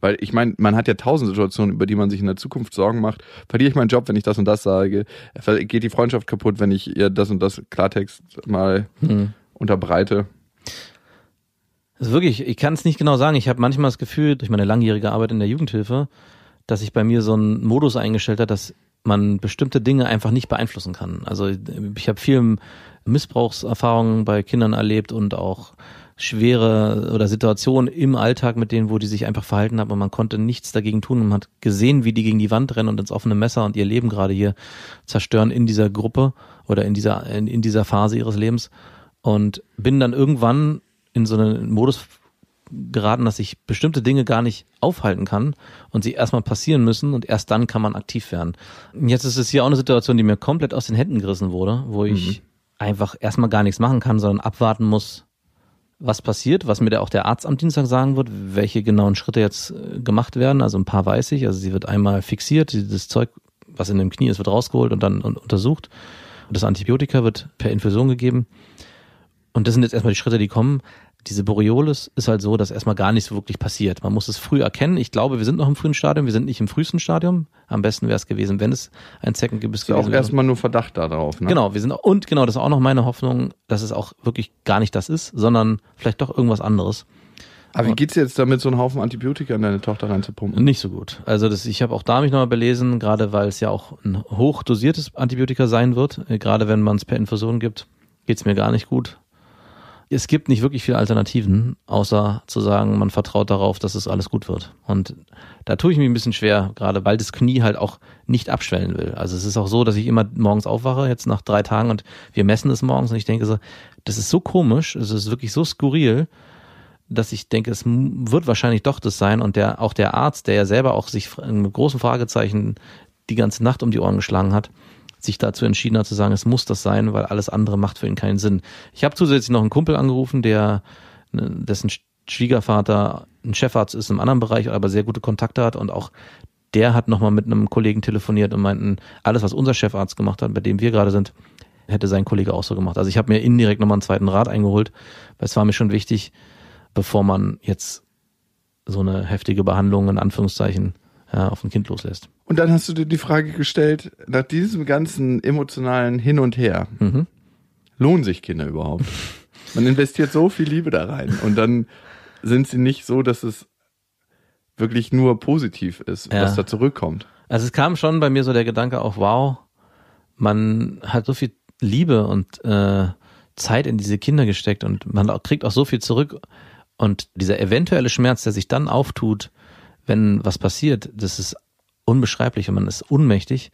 Weil ich meine, man hat ja tausend Situationen, über die man sich in der Zukunft Sorgen macht. Verliere ich meinen Job, wenn ich das und das sage? Geht die Freundschaft kaputt, wenn ich ihr das und das Klartext mal Hm. unterbreite? Also wirklich, ich kann es nicht genau sagen. Ich habe manchmal das Gefühl, durch meine langjährige Arbeit in der Jugendhilfe, dass sich bei mir so ein Modus eingestellt hat, dass man bestimmte Dinge einfach nicht beeinflussen kann. Also ich habe viel Missbrauchserfahrungen bei Kindern erlebt und auch schwere oder Situationen im Alltag mit denen, wo die sich einfach verhalten haben und man konnte nichts dagegen tun und man hat gesehen, wie die gegen die Wand rennen und ins offene Messer und ihr Leben gerade hier zerstören in dieser Gruppe oder in dieser, in, in dieser Phase ihres Lebens und bin dann irgendwann in so einen Modus geraten, dass ich bestimmte Dinge gar nicht aufhalten kann und sie erstmal passieren müssen und erst dann kann man aktiv werden. Jetzt ist es hier auch eine Situation, die mir komplett aus den Händen gerissen wurde, wo ich mhm. einfach erstmal gar nichts machen kann, sondern abwarten muss, was passiert, was mir der, auch der Arzt am Dienstag sagen wird, welche genauen Schritte jetzt äh, gemacht werden. Also ein paar weiß ich. Also sie wird einmal fixiert, das Zeug, was in dem Knie ist, wird rausgeholt und dann untersucht. Das Antibiotika wird per Infusion gegeben. Und das sind jetzt erstmal die Schritte, die kommen diese Boreolis ist halt so, dass erstmal gar nichts wirklich passiert. Man muss es früh erkennen. Ich glaube, wir sind noch im frühen Stadium. Wir sind nicht im frühesten Stadium. Am besten wäre es gewesen, wenn es ein Zeckengebiss gewesen wäre. Ist auch erstmal nur Verdacht darauf. Ne? Genau, wir sind und genau, das ist auch noch meine Hoffnung, dass es auch wirklich gar nicht das ist, sondern vielleicht doch irgendwas anderes. Aber wie geht's jetzt damit, so einen Haufen Antibiotika in deine Tochter reinzupumpen? Nicht so gut. Also das, ich habe auch da mich nochmal belesen, gerade weil es ja auch ein hochdosiertes Antibiotika sein wird. Äh, gerade wenn man es per Infusion gibt, geht's mir gar nicht gut es gibt nicht wirklich viele Alternativen, außer zu sagen, man vertraut darauf, dass es alles gut wird. Und da tue ich mich ein bisschen schwer, gerade weil das Knie halt auch nicht abschwellen will. Also es ist auch so, dass ich immer morgens aufwache, jetzt nach drei Tagen und wir messen es morgens und ich denke so, das ist so komisch, es ist wirklich so skurril, dass ich denke, es wird wahrscheinlich doch das sein und der, auch der Arzt, der ja selber auch sich mit großen Fragezeichen die ganze Nacht um die Ohren geschlagen hat, sich dazu entschieden hat zu sagen, es muss das sein, weil alles andere macht für ihn keinen Sinn. Ich habe zusätzlich noch einen Kumpel angerufen, der ne, dessen Schwiegervater ein Chefarzt ist im anderen Bereich, aber sehr gute Kontakte hat und auch der hat nochmal mit einem Kollegen telefoniert und meinten, alles, was unser Chefarzt gemacht hat, bei dem wir gerade sind, hätte sein Kollege auch so gemacht. Also ich habe mir indirekt nochmal einen zweiten Rat eingeholt, weil es war mir schon wichtig, bevor man jetzt so eine heftige Behandlung in Anführungszeichen ja, auf ein Kind loslässt. Und dann hast du dir die Frage gestellt, nach diesem ganzen emotionalen Hin und Her, mhm. lohnen sich Kinder überhaupt? Man investiert so viel Liebe da rein und dann sind sie nicht so, dass es wirklich nur positiv ist, ja. was da zurückkommt. Also es kam schon bei mir so der Gedanke auch, wow, man hat so viel Liebe und äh, Zeit in diese Kinder gesteckt und man kriegt auch so viel zurück und dieser eventuelle Schmerz, der sich dann auftut, wenn was passiert, das ist unbeschreiblich und man ist unmächtig.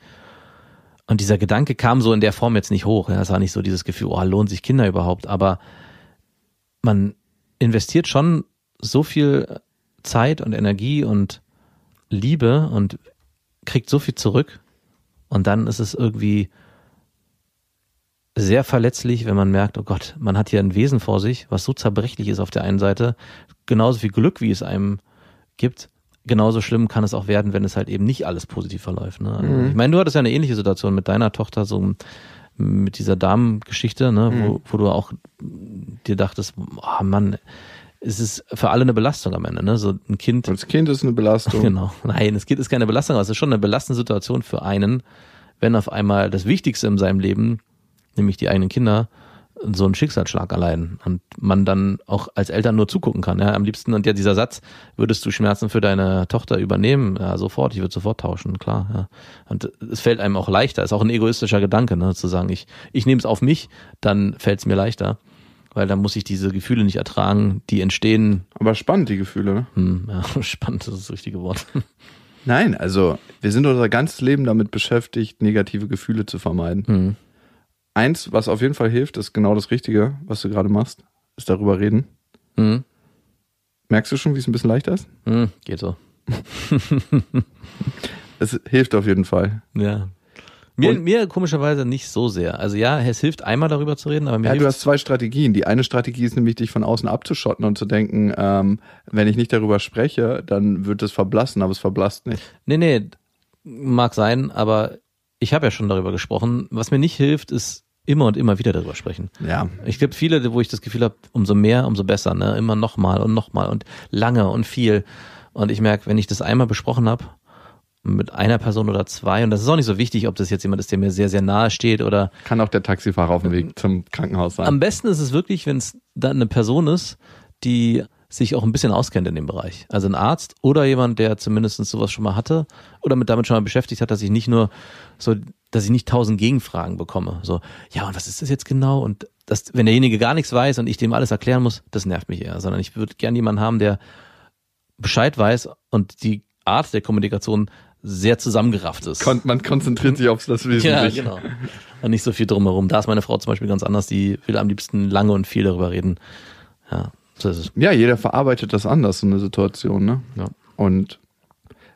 Und dieser Gedanke kam so in der Form jetzt nicht hoch. Es war nicht so dieses Gefühl, oh, lohnt sich Kinder überhaupt, aber man investiert schon so viel Zeit und Energie und Liebe und kriegt so viel zurück. Und dann ist es irgendwie sehr verletzlich, wenn man merkt, oh Gott, man hat hier ein Wesen vor sich, was so zerbrechlich ist auf der einen Seite, genauso viel Glück, wie es einem gibt genauso schlimm kann es auch werden, wenn es halt eben nicht alles positiv verläuft. Ne? Also, mhm. Ich meine, du hattest ja eine ähnliche Situation mit deiner Tochter, so mit dieser Damengeschichte, ne? Mhm. wo, wo du auch dir dachtest, oh Mann, es ist für alle eine Belastung am Ende, ne? So ein Kind. Das Kind ist eine Belastung. Genau. Nein, das Kind ist keine Belastung, aber es ist schon eine belastende Situation für einen, wenn auf einmal das Wichtigste in seinem Leben, nämlich die eigenen Kinder, so einen Schicksalsschlag erleiden und man dann auch als Eltern nur zugucken kann. Ja, am liebsten und ja dieser Satz, würdest du Schmerzen für deine Tochter übernehmen? Ja, sofort, ich würde sofort tauschen, klar. Ja. Und es fällt einem auch leichter, ist auch ein egoistischer Gedanke, ne, zu sagen, ich ich nehme es auf mich, dann fällt es mir leichter, weil dann muss ich diese Gefühle nicht ertragen, die entstehen. Aber spannend die Gefühle, ne? Hm, ja, spannend ist das richtige Wort. Nein, also wir sind unser ganzes Leben damit beschäftigt, negative Gefühle zu vermeiden. Hm eins, was auf jeden Fall hilft, ist genau das Richtige, was du gerade machst, ist darüber reden. Mhm. Merkst du schon, wie es ein bisschen leichter ist? Mhm, geht so. es hilft auf jeden Fall. Ja. Mir, mir komischerweise nicht so sehr. Also ja, es hilft einmal darüber zu reden, aber mir Ja, du hast zwei Strategien. Die eine Strategie ist nämlich, dich von außen abzuschotten und zu denken, ähm, wenn ich nicht darüber spreche, dann wird es verblassen, aber es verblasst nicht. Nee, nee, mag sein, aber ich habe ja schon darüber gesprochen. Was mir nicht hilft, ist immer und immer wieder darüber sprechen. Ja. Ich glaube, viele, wo ich das Gefühl habe, umso mehr, umso besser, ne? Immer nochmal und nochmal und lange und viel. Und ich merke, wenn ich das einmal besprochen habe, mit einer Person oder zwei, und das ist auch nicht so wichtig, ob das jetzt jemand ist, der mir sehr, sehr nahe steht oder. Kann auch der Taxifahrer auf dem Weg zum Krankenhaus sein. Am besten ist es wirklich, wenn es dann eine Person ist, die sich auch ein bisschen auskennt in dem Bereich. Also ein Arzt oder jemand, der zumindest sowas schon mal hatte oder mit damit schon mal beschäftigt hat, dass ich nicht nur so, dass ich nicht tausend Gegenfragen bekomme. So, ja, und was ist das jetzt genau? Und das, wenn derjenige gar nichts weiß und ich dem alles erklären muss, das nervt mich eher. Sondern ich würde gern jemanden haben, der Bescheid weiß und die Art der Kommunikation sehr zusammengerafft ist. Kon man konzentriert sich auf das ja, Wesentliche. genau. Und nicht so viel drumherum. Da ist meine Frau zum Beispiel ganz anders, die will am liebsten lange und viel darüber reden. Ja, so ist es. Ja, jeder verarbeitet das anders, so eine Situation, ne? Ja. Und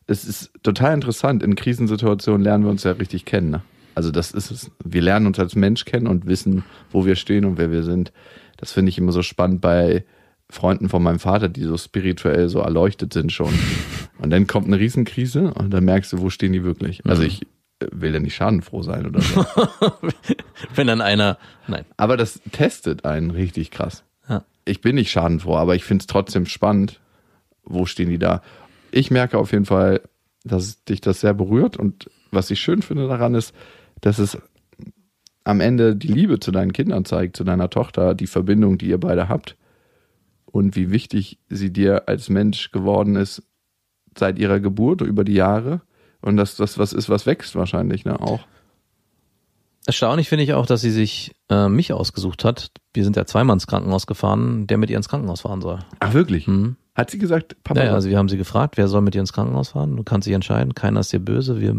es ist total interessant. In Krisensituationen lernen wir uns ja richtig kennen, ne? Also das ist es. Wir lernen uns als Mensch kennen und wissen, wo wir stehen und wer wir sind. Das finde ich immer so spannend bei Freunden von meinem Vater, die so spirituell so erleuchtet sind schon. Und dann kommt eine Riesenkrise und dann merkst du, wo stehen die wirklich. Also ich äh, will ja nicht schadenfroh sein oder so. Wenn dann einer, nein. Aber das testet einen richtig krass. Ja. Ich bin nicht schadenfroh, aber ich finde es trotzdem spannend. Wo stehen die da? Ich merke auf jeden Fall, dass dich das sehr berührt und was ich schön finde daran ist, dass es am Ende die Liebe zu deinen Kindern zeigt, zu deiner Tochter, die Verbindung, die ihr beide habt und wie wichtig sie dir als Mensch geworden ist seit ihrer Geburt über die Jahre und dass das was ist, was wächst wahrscheinlich, ne, auch. Erstaunlich finde ich auch, dass sie sich äh, mich ausgesucht hat. Wir sind ja zweimal ins Krankenhaus gefahren, der mit ihr ins Krankenhaus fahren soll. Ach wirklich? Mhm. Hat sie gesagt, Papa? Naja, also wir haben sie gefragt, wer soll mit dir ins Krankenhaus fahren? Du kannst dich entscheiden, keiner ist dir böse, wir,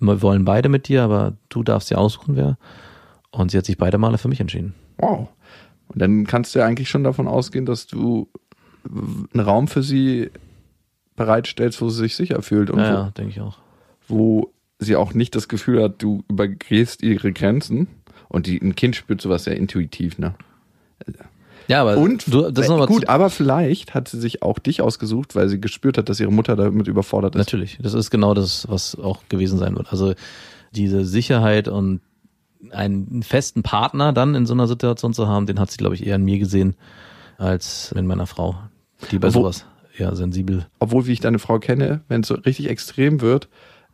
wir wollen beide mit dir, aber du darfst dir aussuchen, wer. Und sie hat sich beide Male für mich entschieden. Wow. Und dann kannst du ja eigentlich schon davon ausgehen, dass du einen Raum für sie bereitstellst, wo sie sich sicher fühlt und Ja, ja, denke ich auch. wo, wo sie auch nicht das Gefühl hat, du übergehst ihre Grenzen. Und die, ein Kind spürt sowas sehr intuitiv, ne? Ja, aber Und du, das ist gut, aber vielleicht hat sie sich auch dich ausgesucht, weil sie gespürt hat, dass ihre Mutter damit überfordert ist. Natürlich, das ist genau das, was auch gewesen sein wird. Also diese Sicherheit und einen festen Partner dann in so einer Situation zu haben, den hat sie, glaube ich, eher in mir gesehen als in meiner Frau, die bei Wo- sowas eher sensibel. Obwohl, wie ich deine Frau kenne, wenn es so richtig extrem wird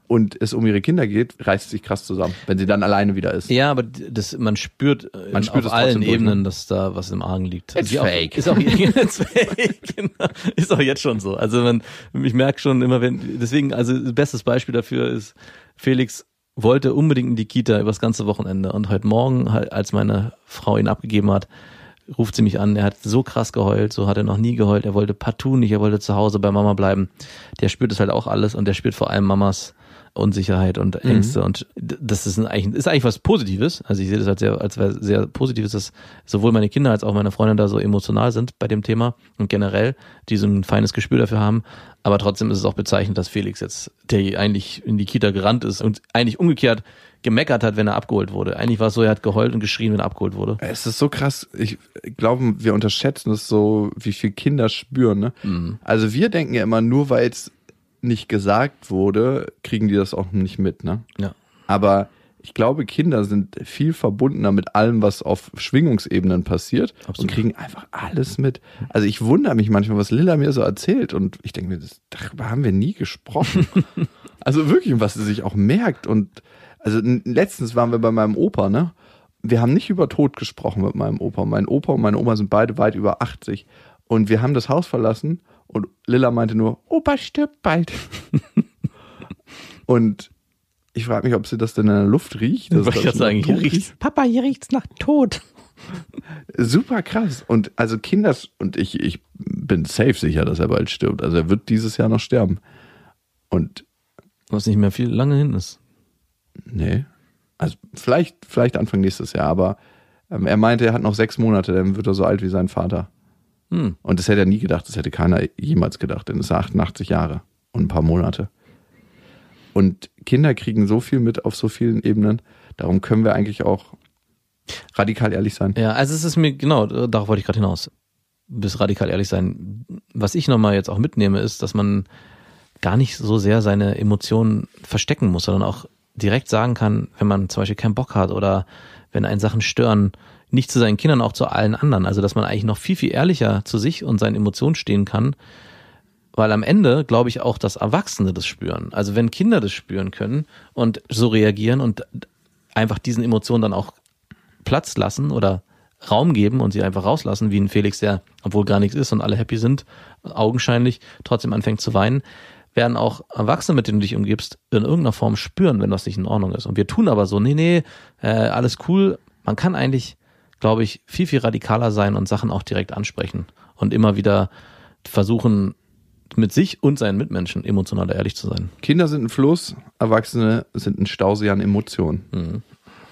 und es um ihre Kinder geht, reißt sich krass zusammen, wenn sie dann alleine wieder ist. Ja, aber das, man spürt, äh, Man spürt auf allen durch, Ebenen, ne? dass da was im Argen liegt. It's auch, fake. Ist auch, it's fake, genau. Ist auch jetzt schon so. Also man, ich merke schon immer, wenn, deswegen, also das bestes Beispiel dafür ist, Felix wollte unbedingt in die Kita übers ganze Wochenende und heute Morgen, halt, als meine Frau ihn abgegeben hat, ruft sie mich an, er hat so krass geheult, so hat er noch nie geheult, er wollte partout nicht, er wollte zu Hause bei Mama bleiben. Der spürt es halt auch alles und der spürt vor allem Mamas Unsicherheit und Ängste und d- das ist ein, eigentlich, ist eigentlich was Positives. Also ich sehe das als sehr, als sehr Positives, dass sowohl meine Kinder als auch meine Freundin da so emotional sind bei dem Thema und generell, die so ein feines Gespür dafür haben. Aber trotzdem ist es auch bezeichnend, dass Felix jetzt, der eigentlich in die Kita gerannt ist und eigentlich umgekehrt gemeckert hat, wenn er abgeholt wurde. Eigentlich war es so, er hat geheult und geschrien, wenn er abgeholt wurde. Es ist so krass. Ich glaube, wir unterschätzen es so, wie viel Kinder spüren. Ne? Mhm. Also wir denken ja immer, nur weil es nicht gesagt wurde, kriegen die das auch nicht mit. Ne? Ja. Aber ich glaube, Kinder sind viel verbundener mit allem, was auf Schwingungsebenen passiert Absolut. und kriegen einfach alles mit. Also ich wundere mich manchmal, was Lilla mir so erzählt und ich denke mir, das, darüber haben wir nie gesprochen. also wirklich, was sie sich auch merkt und also letztens waren wir bei meinem Opa, ne? Wir haben nicht über Tod gesprochen mit meinem Opa. Mein Opa und meine Oma sind beide weit über 80 und wir haben das Haus verlassen und Lilla meinte nur, Opa stirbt bald. und ich frage mich, ob sie das denn in der Luft riecht. dass ich das sagen, hier riecht's. Papa, hier riecht's nach Tod. Super krass. Und also Kinder, und ich, ich bin safe sicher, dass er bald stirbt. Also er wird dieses Jahr noch sterben. Und Was nicht mehr viel lange hin ist. nee, also vielleicht, vielleicht Anfang nächstes Jahr, aber ähm, er meinte, er hat noch sechs Monate, dann wird er so alt wie sein Vater. Hm. Und das hätte er nie gedacht, das hätte keiner jemals gedacht, denn es ist 88 Jahre und ein paar Monate. Und Kinder kriegen so viel mit auf so vielen Ebenen, darum können wir eigentlich auch radikal ehrlich sein. Ja, also es ist mir, genau, darauf wollte ich gerade hinaus. Bis radikal ehrlich sein. Was ich nochmal jetzt auch mitnehme, ist, dass man gar nicht so sehr seine Emotionen verstecken muss, sondern auch direkt sagen kann, wenn man zum Beispiel keinen Bock hat oder wenn einen Sachen stören, nicht zu seinen Kindern, auch zu allen anderen. Also, dass man eigentlich noch viel, viel ehrlicher zu sich und seinen Emotionen stehen kann, weil am Ende glaube ich auch, dass Erwachsene das spüren. Also wenn Kinder das spüren können und so reagieren und einfach diesen Emotionen dann auch Platz lassen oder Raum geben und sie einfach rauslassen, wie ein Felix, der, obwohl gar nichts ist und alle happy sind, augenscheinlich trotzdem anfängt zu weinen, werden auch Erwachsene, mit denen du dich umgibst, in irgendeiner Form spüren, wenn das nicht in Ordnung ist. Und wir tun aber so, nee, nee, äh, alles cool. Man kann eigentlich, glaube ich, viel, viel radikaler sein und Sachen auch direkt ansprechen und immer wieder versuchen, mit sich und seinen Mitmenschen emotional ehrlich zu sein. Kinder sind ein Fluss, Erwachsene sind ein Stausee an Emotionen. Mhm.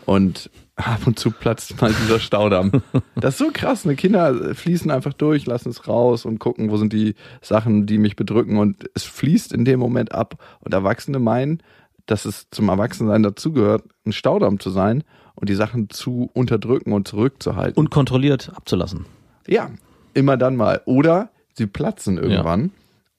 Und ab und zu platzt mal dieser Staudamm. Das ist so krass. Ne? Kinder fließen einfach durch, lassen es raus und gucken, wo sind die Sachen, die mich bedrücken. Und es fließt in dem Moment ab. Und Erwachsene meinen, dass es zum Erwachsensein dazugehört, ein Staudamm zu sein und die Sachen zu unterdrücken und zurückzuhalten. Und kontrolliert abzulassen. Ja, immer dann mal. Oder sie platzen irgendwann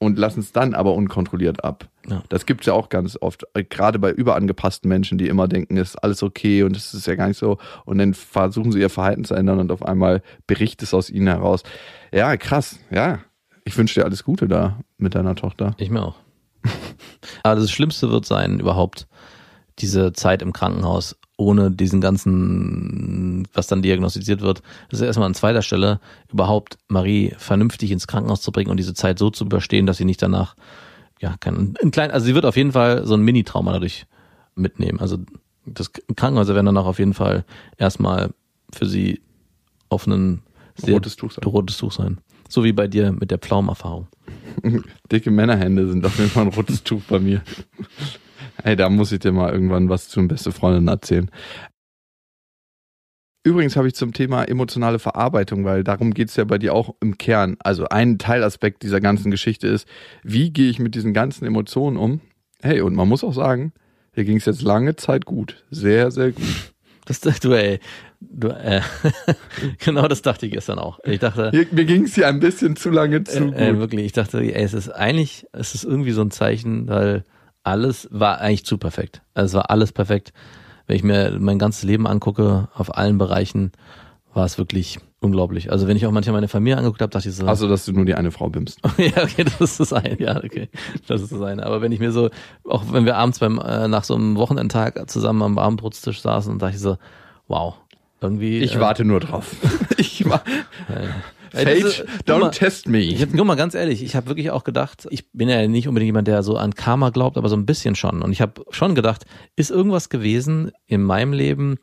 und lassen es dann aber unkontrolliert ab. Ja. Das gibt's ja auch ganz oft, äh, gerade bei überangepassten Menschen, die immer denken, es ist alles okay und es ist ja gar nicht so. Und dann versuchen sie ihr Verhalten zu ändern und auf einmal bricht es aus ihnen heraus. Ja, krass, ja. Ich wünsche dir alles Gute da mit deiner Tochter. Ich mir auch. Aber das Schlimmste wird sein, überhaupt diese Zeit im Krankenhaus ohne diesen ganzen, was dann diagnostiziert wird. Das ist erstmal an zweiter Stelle, überhaupt Marie vernünftig ins Krankenhaus zu bringen und diese Zeit so zu überstehen, dass sie nicht danach, ja, kann, ein klein, also sie wird auf jeden Fall so ein Mini-Trauma dadurch mitnehmen. Also das Krankenhäuser werden dann auch auf jeden Fall erstmal für sie auf einen sehr Rotes Tuch sein. rotes Tuch sein. So wie bei dir mit der Pflaumenerfahrung. Dicke Männerhände sind auf jeden Fall ein rotes Tuch bei mir. Ey, da muss ich dir mal irgendwann was zu beste Freundin erzählen. Übrigens habe ich zum Thema emotionale Verarbeitung, weil darum geht's ja bei dir auch im Kern. Also ein Teilaspekt dieser ganzen Geschichte ist, wie gehe ich mit diesen ganzen Emotionen um? Hey, und man muss auch sagen, hier ging's jetzt lange Zeit gut. Sehr, sehr gut. Das du, ey, du, äh, genau das dachte ich gestern auch. Ich dachte, Hier, mir ging's hier ein bisschen zu lange zu äh, äh, gut. wirklich, ich dachte, ey, es ist eigentlich, es ist irgendwie so ein Zeichen, weil alles war eigentlich zu perfekt. Also es war alles perfekt. Wenn ich mir mein ganzes Leben angucke, auf allen Bereichen, war es wirklich unglaublich. Also wenn ich auch manchmal meine Familie angeguckt habe, dachte ich so, Also, dass du nur die eine Frau bimmst. ja, okay, das ist das eine, ja, okay, das ist das eine. Aber wenn ich mir so, auch wenn wir abends beim äh, nach so einem Wochenendtag zusammen am Abendbrotstisch saßen und dachte ich so, wow, irgendwie. Ich äh, warte nur drauf. ich war. Guck don't mal, test me. Ich hab, nur mal ganz ehrlich, ich habe wirklich auch gedacht, ich bin ja nicht unbedingt jemand, der so an Karma glaubt, aber so ein bisschen schon. Und ich habe schon gedacht, ist irgendwas gewesen in meinem Leben,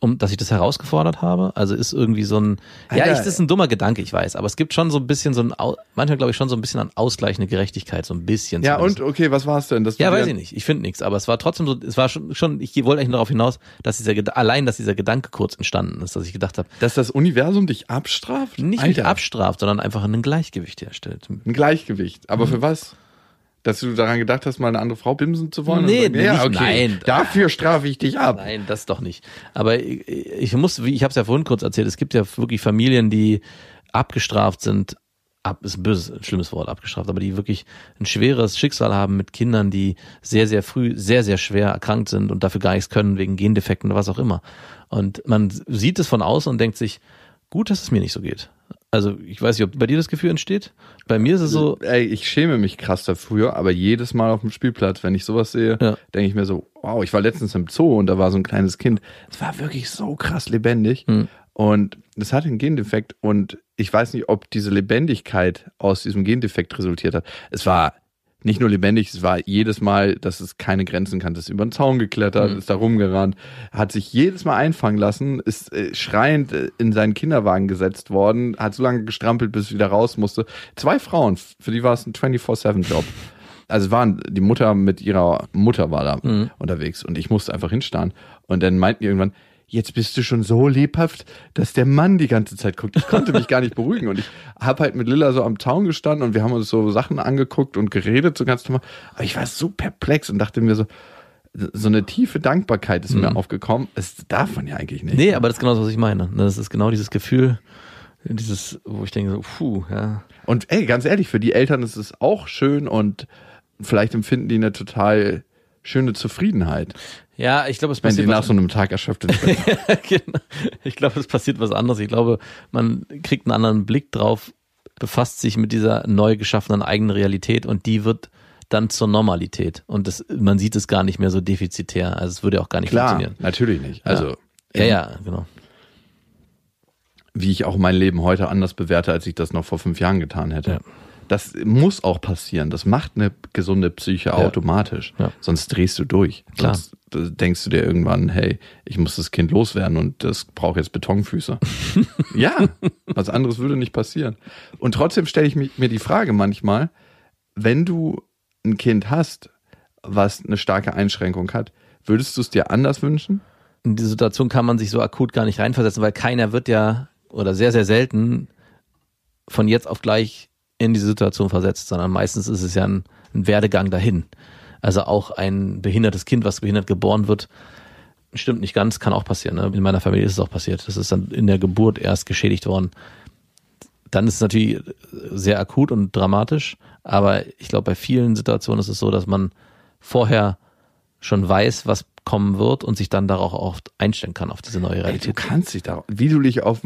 um dass ich das herausgefordert habe? Also ist irgendwie so ein, ja, Alter. ich, das ist ein dummer Gedanke, ich weiß, aber es gibt schon so ein bisschen so ein, manchmal glaube ich schon so ein bisschen an ausgleichende Gerechtigkeit, so ein bisschen. Ja, zumindest. und okay, was war's denn? Dass du Ja, weiß ich nicht. Ich finde nichts, aber es war trotzdem so, es war schon, schon ich wollte eigentlich darauf hinaus, dass dieser allein, dass dieser Gedanke kurz entstanden ist, dass ich gedacht habe, Dass das Universum dich abstraft? nicht mich abstraft, sondern einfach ein Gleichgewicht herstellt. Ein Gleichgewicht. Aber für was? Dass du daran gedacht hast, mal eine andere Frau bimsen zu wollen? Nee, sagen, ja, okay. nein. Dafür strafe ich dich ab. Nein, das doch nicht. Aber ich, ich muss, wie ich habe es ja vorhin kurz erzählt, es gibt ja wirklich Familien, die abgestraft sind. Ab ist ein böses, ein schlimmes Wort, abgestraft, aber die wirklich ein schweres Schicksal haben mit Kindern, die sehr, sehr früh, sehr, sehr schwer erkrankt sind und dafür gar nichts können, wegen Gendefekten oder was auch immer. Und man sieht es von außen und denkt sich, gut, dass es mir nicht so geht. Also ich weiß nicht, ob bei dir das Gefühl entsteht. Bei mir ist es so, Ey, ich schäme mich krass dafür, aber jedes Mal auf dem Spielplatz, wenn ich sowas sehe, Ja. denke ich mir so, wow, ich war letztens im Zoo und da war so ein kleines Kind. Es war wirklich so krass lebendig. Hm. Und es hatte einen Gendefekt und ich weiß nicht, ob diese Lebendigkeit aus diesem Gendefekt resultiert hat. Es war nicht nur lebendig, es war jedes Mal, dass es keine Grenzen kannte. Es ist über den Zaun geklettert, Mhm. ist da rumgerannt, hat sich jedes Mal einfangen lassen, ist äh, schreiend äh, in seinen Kinderwagen gesetzt worden, hat so lange gestrampelt, bis es wieder raus musste. Zwei Frauen, für die war es ein 24-7-Job. Also waren, die Mutter mit ihrer Mutter war da Mhm. unterwegs und ich musste einfach hinstarren. Und dann meinten die irgendwann, jetzt bist du schon so lebhaft, dass der Mann die ganze Zeit guckt. Ich konnte mich gar nicht beruhigen und ich habe halt mit Lilla so am Zaun gestanden und wir haben uns so Sachen angeguckt und geredet so ganz normal. Aber ich war so perplex und dachte mir so, so eine tiefe Dankbarkeit ist mir aufgekommen. Das darf man ja eigentlich nicht. Mhm. nee, aber das ist genau das, was ich meine. Das ist genau dieses Gefühl, dieses, wo ich denke so, puh, ja, Und ey, ganz ehrlich, für die Eltern ist es auch schön und vielleicht empfinden die eine total schöne Zufriedenheit, Ja, ich glaube, es wenn die passiert nach so einem Tag erschöpft sind. genau. Ich glaube, es passiert was anderes. Ich glaube, man kriegt einen anderen Blick drauf, befasst sich mit dieser neu geschaffenen eigenen Realität und die wird dann zur Normalität. Und das, man sieht es gar nicht mehr so defizitär. Also es würde auch gar nicht Klar, funktionieren. natürlich nicht. Also Ja, ja, genau. wie ich auch mein Leben heute anders bewerte, als ich das noch vor fünf Jahren getan hätte. Ja. Das muss auch passieren. Das macht eine gesunde Psyche automatisch. Ja. Sonst drehst du durch. Klar. Sonst äh, denkst du dir irgendwann, hey, ich muss das Kind loswerden und das braucht jetzt Betonfüße. ja, was anderes würde nicht passieren. Und trotzdem stelle ich mir die Frage manchmal, wenn du ein Kind hast, was eine starke Einschränkung hat, würdest du es dir anders wünschen? in die Situation kann man sich so akut gar nicht reinversetzen, weil keiner wird ja oder sehr, sehr selten von jetzt auf gleich in diese Situation versetzt, sondern meistens ist es ja ein, ein Werdegang dahin. Also auch ein behindertes Kind, was behindert geboren wird, stimmt nicht ganz, kann auch passieren. Ne? In meiner Familie ist es auch passiert. Das ist dann in der Geburt erst geschädigt worden. Dann ist es natürlich sehr akut und dramatisch, aber ich glaube, bei vielen Situationen ist es so, dass man vorher schon weiß, was kommen wird und sich dann darauf auch einstellen kann, auf diese neue Ey, du Realität. kannst dich darauf, wie du dich auf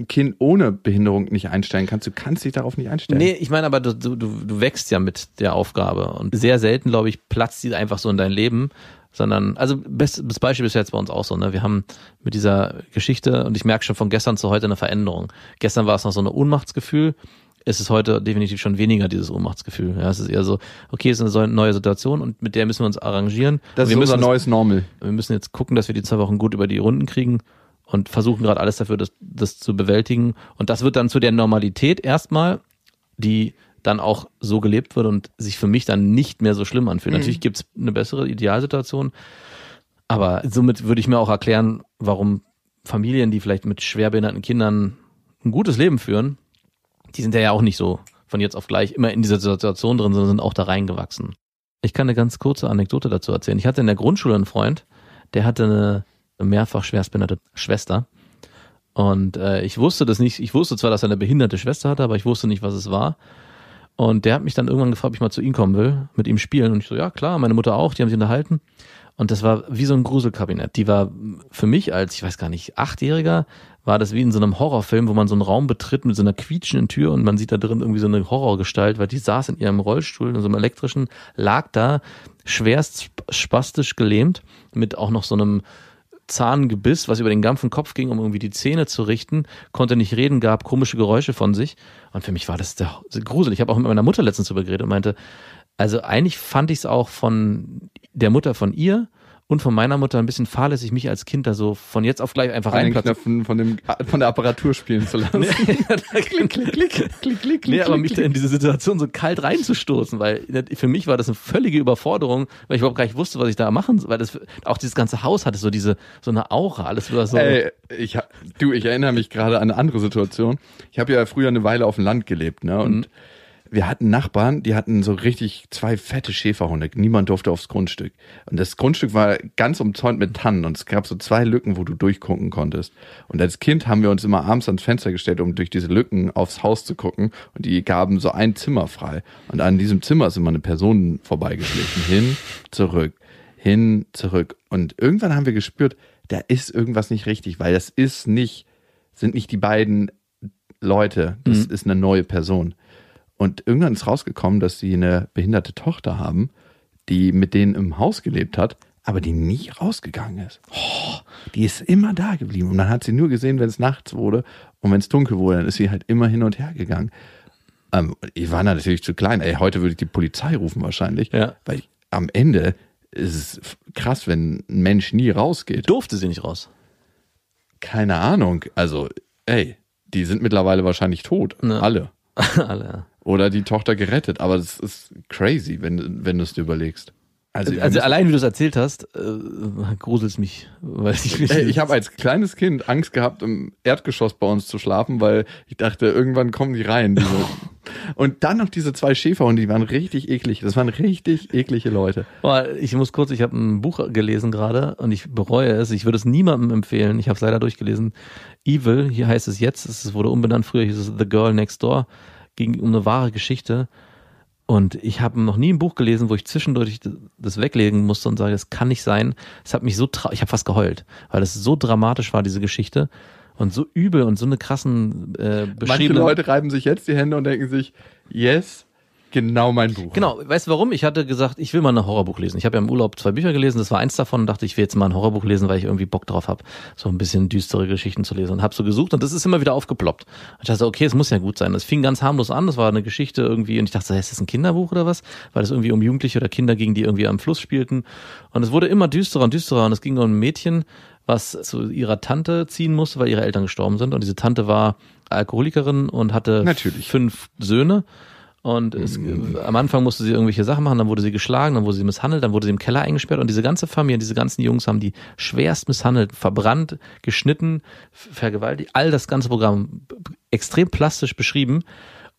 ein Kind ohne Behinderung nicht einstellen kannst, du kannst dich darauf nicht einstellen. Nee, ich meine aber, du, du, du wächst ja mit der Aufgabe und sehr selten, glaube ich, platzt die einfach so in dein Leben, sondern, also best- das Beispiel ist jetzt bei uns auch so, ne? Wir haben mit dieser Geschichte und ich merke schon von gestern zu heute eine Veränderung. Gestern war es noch so ein Ohnmachtsgefühl, es ist heute definitiv schon weniger dieses Ohnmachtsgefühl. Ja, es ist eher so, okay, es ist eine neue Situation und mit der müssen wir uns arrangieren. das wir ist müssen unser uns- neues Normal. wir müssen jetzt gucken, dass wir die zwei Wochen gut über die Runden kriegen und versuchen gerade alles dafür, das, das zu bewältigen. Und das wird dann zu der Normalität erstmal, die dann auch so gelebt wird und sich für mich dann nicht mehr so schlimm anfühlt. Natürlich gibt's eine bessere Idealsituation, aber somit würde ich mir auch erklären, warum Familien, die vielleicht mit schwerbehinderten Kindern ein gutes Leben führen, die sind ja auch nicht so von jetzt auf gleich immer in dieser Situation drin, sondern sind auch da reingewachsen. Ich kann eine ganz kurze Anekdote dazu erzählen. Ich hatte in der Grundschule einen Freund, der hatte eine mehrfach schwerstbehinderte Schwester. Und äh, ich wusste das nicht. Ich wusste zwar, dass er eine behinderte Schwester hatte, aber ich wusste nicht, was es war. Und der hat mich dann irgendwann gefragt, ob ich mal zu ihm kommen will, mit ihm spielen. Und ich so, ja klar, meine Mutter auch, die haben sich unterhalten. Und das war wie so ein Gruselkabinett. Die war für mich als, ich weiß gar nicht, Achtjähriger, war das wie in so einem Horrorfilm, wo man so einen Raum betritt mit so einer quietschenden Tür und man sieht da drin irgendwie so eine Horrorgestalt, weil die saß in ihrem Rollstuhl, in so einem elektrischen, lag da schwerst sp- spastisch gelähmt, mit auch noch so einem Zahngebiss, was über den ganzen Kopf ging, um irgendwie die Zähne zu richten, konnte nicht reden, gab komische Geräusche von sich. Und für mich war das der Grusel. Ich habe auch mit meiner Mutter letztens drüber geredet und meinte, also eigentlich fand ich es auch von der Mutter von ihr und von meiner Mutter ein bisschen fahrlässig, mich als Kind da so von jetzt auf gleich einfach reinplatzen. Knöpfen von, dem, von der Apparatur spielen zu lassen. klick, klick, klick, klick, klick, nee, aber mich da in diese Situation so kalt reinzustoßen, weil für mich war das eine völlige Überforderung, weil ich überhaupt gar nicht wusste, was ich da machen soll, weil das, auch dieses ganze Haus hatte so diese, so eine Aura, alles war so. Ey, ich, du, ich erinnere mich gerade an eine andere Situation. Ich habe ja früher eine Weile auf dem Land gelebt, ne? Und wir hatten Nachbarn, die hatten so richtig zwei fette Schäferhunde. Niemand durfte aufs Grundstück. Und das Grundstück war ganz umzäunt mit Tannen und es gab so zwei Lücken, wo du durchgucken konntest. Und als Kind haben wir uns immer abends ans Fenster gestellt, um durch diese Lücken aufs Haus zu gucken. Und die gaben so ein Zimmer frei. Und an diesem Zimmer ist immer eine Person vorbeigeschlichen. Hin, zurück, hin, zurück. Und irgendwann haben wir gespürt, da ist irgendwas nicht richtig, weil das ist nicht, sind nicht die beiden Leute, das ist eine neue Person. Und irgendwann ist rausgekommen, dass sie eine behinderte Tochter haben, die mit denen im Haus gelebt hat, aber die nie rausgegangen ist. Oh, die ist immer da geblieben. Und dann hat sie nur gesehen, wenn es nachts wurde und wenn es dunkel wurde, dann ist sie halt immer hin und her gegangen. Ähm, ich war natürlich zu klein. Ey, heute würde ich die Polizei rufen wahrscheinlich. Ja. Weil am Ende ist es krass, wenn ein Mensch nie rausgeht. durfte sie nicht raus. Keine Ahnung. Also, ey, die sind mittlerweile wahrscheinlich tot. Ne. Alle. Alle, ja. Oder die Tochter gerettet. Aber das ist crazy, wenn, wenn du es dir überlegst. Also, Also allein wie du es erzählt hast, äh, gruselt mich, weil ich mich Ey, ich habe als kleines Kind Angst gehabt, im Erdgeschoss bei uns zu schlafen, weil ich dachte, irgendwann kommen die rein. Diese. Und dann noch diese zwei Schäferhunde, die waren richtig eklig. Das waren richtig eklige Leute. Boah, ich muss kurz, ich habe ein Buch gelesen gerade und ich bereue es. Ich würde es niemandem empfehlen. Ich habe es leider durchgelesen. Evil, hier heißt es jetzt, es wurde umbenannt, früher hieß es The Girl Next Door, ging um eine wahre Geschichte. Und ich habe noch nie ein Buch gelesen, wo ich zwischendurch das weglegen musste und sage, es kann nicht sein. Es hat mich so, ich habe fast geheult, weil es so dramatisch war, diese Geschichte. Und so übel und so eine krassen äh, Manche. Leute reiben sich jetzt die Hände und denken sich, yes, Genau mein Buch. Genau, weißt du warum? Ich hatte gesagt, ich will mal ein Horrorbuch lesen. Ich habe ja im Urlaub zwei Bücher gelesen, das war eins davon und dachte, ich will jetzt mal ein Horrorbuch lesen, weil ich irgendwie Bock drauf habe, so ein bisschen düstere Geschichten zu lesen und habe so gesucht und das ist immer wieder aufgeploppt. Und ich dachte, okay, es muss ja gut sein. Das fing ganz harmlos an, das war eine Geschichte irgendwie und ich dachte, ist das ein Kinderbuch oder was? Weil es irgendwie um Jugendliche oder Kinder ging, die irgendwie am Fluss spielten und es wurde immer düsterer und düsterer und es ging um ein Mädchen, was zu ihrer Tante ziehen musste, weil ihre Eltern gestorben sind und diese Tante war Alkoholikerin und hatte Natürlich. fünf Söhne und es, am Anfang musste sie irgendwelche Sachen machen, dann wurde sie geschlagen, dann wurde sie misshandelt, dann wurde sie im Keller eingesperrt. Und diese ganze Familie, diese ganzen Jungs haben die schwerst misshandelt, verbrannt, geschnitten, vergewaltigt, all das ganze Programm extrem plastisch beschrieben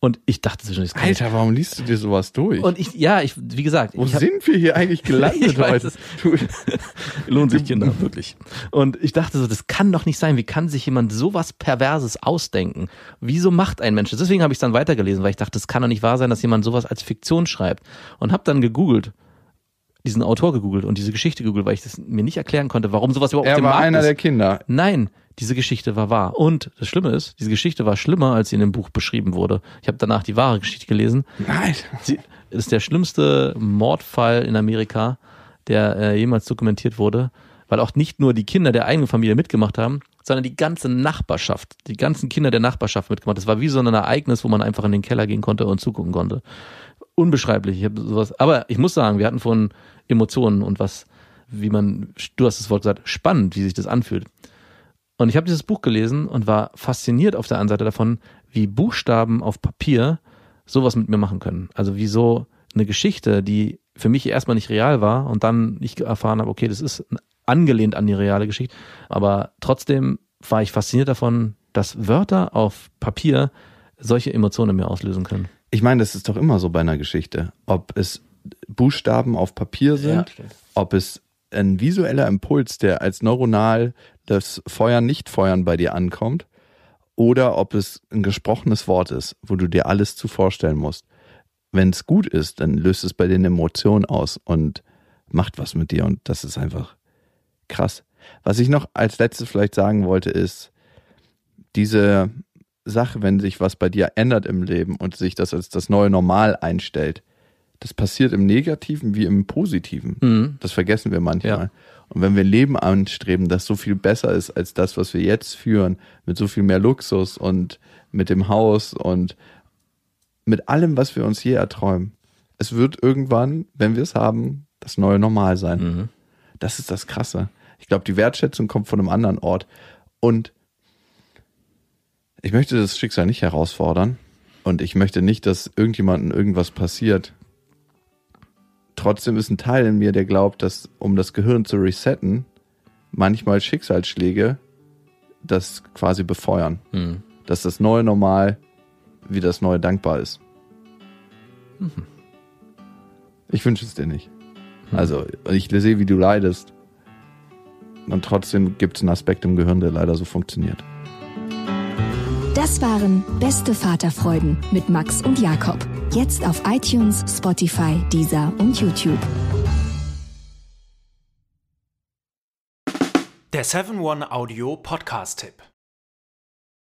und ich dachte zwischen das Alter, warum liest du dir sowas durch? und ich, ja, ich, wie gesagt, Wo hab, sind wir hier eigentlich gelandet heute? lohnt sich Kinder, wirklich. Und ich dachte so, das kann doch nicht sein. Wie kann sich jemand sowas Perverses ausdenken? Wieso macht ein Mensch das? Deswegen habe ich es dann weitergelesen, weil ich dachte, das kann doch nicht wahr sein, dass jemand sowas als Fiktion schreibt. Und habe dann gegoogelt, diesen Autor gegoogelt und diese Geschichte gegoogelt, weil ich das mir nicht erklären konnte, warum sowas überhaupt auf er dem war Markt einer ist. der Kinder. Nein, diese Geschichte war wahr. Und das Schlimme ist, diese Geschichte war schlimmer, als sie in dem Buch beschrieben wurde. Ich habe danach die wahre Geschichte gelesen. Nein. Sie ist der schlimmste Mordfall in Amerika, der äh, jemals dokumentiert wurde, weil auch nicht nur die Kinder der eigenen Familie mitgemacht haben, sondern die ganze Nachbarschaft, die ganzen Kinder der Nachbarschaft mitgemacht. Das war wie so ein Ereignis, wo man einfach in den Keller gehen konnte und zugucken konnte. Unbeschreiblich. Ich hab sowas, aber ich muss sagen, wir hatten von Emotionen und was, wie man, du hast das Wort gesagt, spannend, wie sich das anfühlt. Und ich habe dieses Buch gelesen und war fasziniert auf der einen Seite davon, wie Buchstaben auf Papier sowas mit mir machen können. Also wie so eine Geschichte, die für mich erstmal nicht real war und dann ich erfahren habe, okay, das ist angelehnt an die reale Geschichte. Aber trotzdem war ich fasziniert davon, dass Wörter auf Papier solche Emotionen in mir auslösen können. Ich meine, das ist doch immer so bei einer Geschichte. Ob es Buchstaben auf Papier sind, Ja, ob es ein visueller Impuls, der als neuronal das Feuern, Nicht-Feuern bei dir ankommt, oder ob es ein gesprochenes Wort ist, wo du dir alles zu vorstellen musst. Wenn es gut ist, dann löst es bei dir eine Emotion aus und macht was mit dir und das ist einfach krass. Was ich noch als letztes vielleicht sagen wollte, ist, diese Sache, wenn sich was bei dir ändert im Leben und sich das als das neue Normal einstellt, das passiert im Negativen wie im Positiven. Mhm. Das vergessen wir manchmal. Ja. Und wenn wir ein Leben anstreben, das so viel besser ist als das, was wir jetzt führen, mit so viel mehr Luxus und mit dem Haus und mit allem, was wir uns je erträumen, es wird irgendwann, wenn wir es haben, das neue Normal sein. Mhm. Das ist das Krasse. Ich glaube, die Wertschätzung kommt von einem anderen Ort. Und ich möchte das Schicksal nicht herausfordern. Und ich möchte nicht, dass irgendjemandem irgendwas passiert. Trotzdem ist ein Teil in mir, der glaubt, dass, um das Gehirn zu resetten, manchmal Schicksalsschläge das quasi befeuern. Mhm. Dass das neue Normal wie das neue dankbar ist. Ich wünsche es dir nicht. Also, ich sehe, wie du leidest. Und trotzdem gibt es einen Aspekt im Gehirn, der leider so funktioniert. Das waren Beste Vaterfreuden mit Max und Jakob. Jetzt auf iTunes, Spotify, Deezer und YouTube. Der 7-One-Audio-Podcast-Tipp.